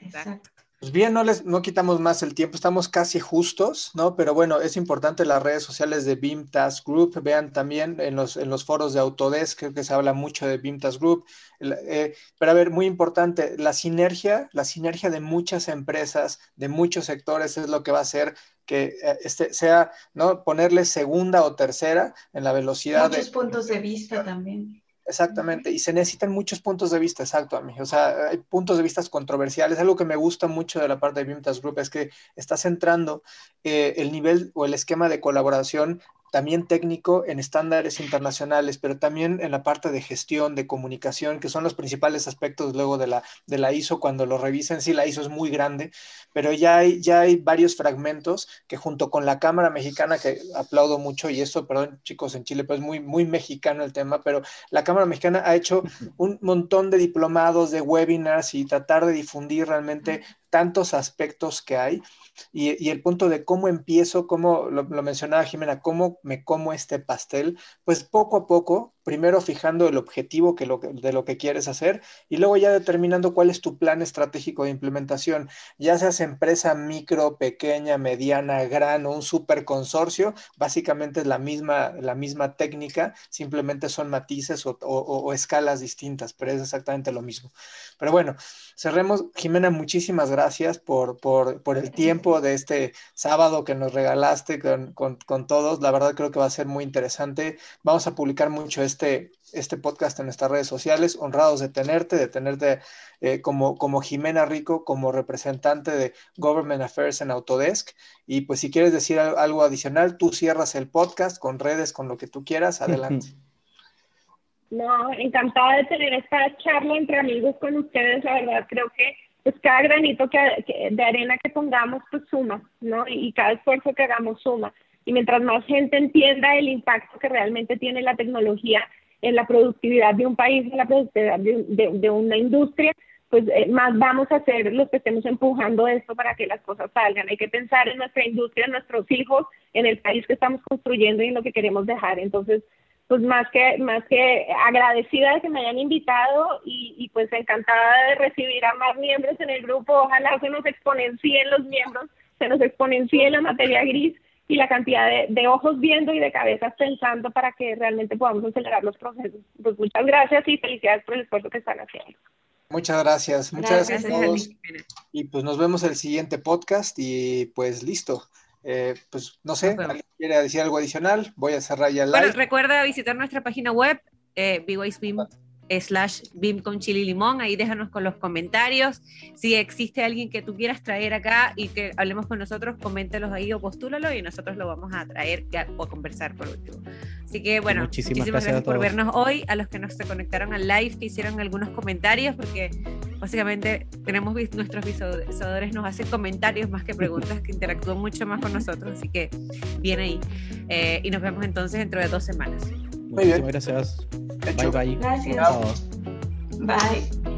Exacto. Pues bien, no les no quitamos más el tiempo, estamos casi justos, ¿no? Pero bueno, es importante las redes sociales de BIM Task Group, vean también en los, en los foros de Autodesk, creo que se habla mucho de BIM Task Group. Eh, pero a ver, muy importante, la sinergia, la sinergia de muchas empresas, de muchos sectores es lo que va a hacer que eh, este sea, ¿no? Ponerle segunda o tercera en la velocidad. Muchos puntos de vista también. Exactamente, y se necesitan muchos puntos de vista, exacto, a mí. O sea, hay puntos de vista controversiales. Algo que me gusta mucho de la parte de Bimtas Group es que está centrando eh, el nivel o el esquema de colaboración también técnico en estándares internacionales, pero también en la parte de gestión, de comunicación, que son los principales aspectos luego de la, de la ISO cuando lo revisen. Sí, la ISO es muy grande, pero ya hay, ya hay varios fragmentos que junto con la Cámara Mexicana, que aplaudo mucho, y esto, perdón chicos en Chile, pues es muy, muy mexicano el tema, pero la Cámara Mexicana ha hecho un montón de diplomados, de webinars y tratar de difundir realmente tantos aspectos que hay y, el punto de cómo empiezo, cómo lo, mencionaba Jimena, cómo me como este pastel, pues poco a poco, primero fijando el objetivo que lo, de lo que quieres hacer y luego ya determinando cuál es tu plan estratégico de implementación, ya seas empresa micro, pequeña, mediana, gran o un super consorcio, básicamente es la misma, la misma técnica, simplemente son matices o, o escalas distintas, pero es exactamente lo mismo. Pero bueno, cerremos. Jimena, muchísimas gracias por, por, el tiempo de este sábado que nos regalaste con, todos. La verdad creo que va a ser muy interesante. Vamos a publicar mucho este, este podcast en nuestras redes sociales. Honrados de tenerte, de tenerte eh, como, como Jimena Rico, como representante de Government Affairs en Autodesk. Y pues si quieres decir algo adicional, tú cierras el podcast con redes, con lo que tú quieras. Adelante. No, encantada de tener esta charla entre amigos con ustedes. La verdad, creo que pues cada granito que, de arena que pongamos, pues suma, ¿no? Y, cada esfuerzo que hagamos suma. Y mientras más gente entienda el impacto que realmente tiene la tecnología en la productividad de un país, en la productividad de, de, una industria, pues eh, más vamos a hacer los que estemos empujando esto para que las cosas salgan. Hay que pensar en nuestra industria, en nuestros hijos, en el país que estamos construyendo y en lo que queremos dejar. Entonces, pues más que, más que agradecida de que me hayan invitado y, pues encantada de recibir a más miembros en el grupo. Ojalá se nos exponencien los miembros, se nos exponencie la materia gris y la cantidad de, ojos viendo y de cabezas pensando para que realmente podamos acelerar los procesos. Pues muchas gracias y felicidades por el esfuerzo que están haciendo. Muchas gracias, muchas gracias, a todos. Y pues nos vemos el siguiente podcast y pues listo. Eh, pues no sé, ¿alguien quiere decir algo adicional? Voy a cerrar ya el Bueno, recuerda visitar nuestra página web, eh, slash BIM con chile y limón. Ahí déjanos con los comentarios. Si existe alguien que tú quieras traer acá y que hablemos con nosotros, coméntelos ahí o postúlalo y nosotros lo vamos a traer o a conversar por último. Así que bueno, muchísimas, gracias, por vernos hoy, a los que nos se conectaron al live, que hicieron algunos comentarios, porque básicamente tenemos nuestros visualizadores nos hacen comentarios más que preguntas, que interactúan mucho más con nosotros, así que bien ahí. Eh, y nos vemos entonces dentro de dos semanas. Muchísimas gracias. Bye bye. Gracias. Bye.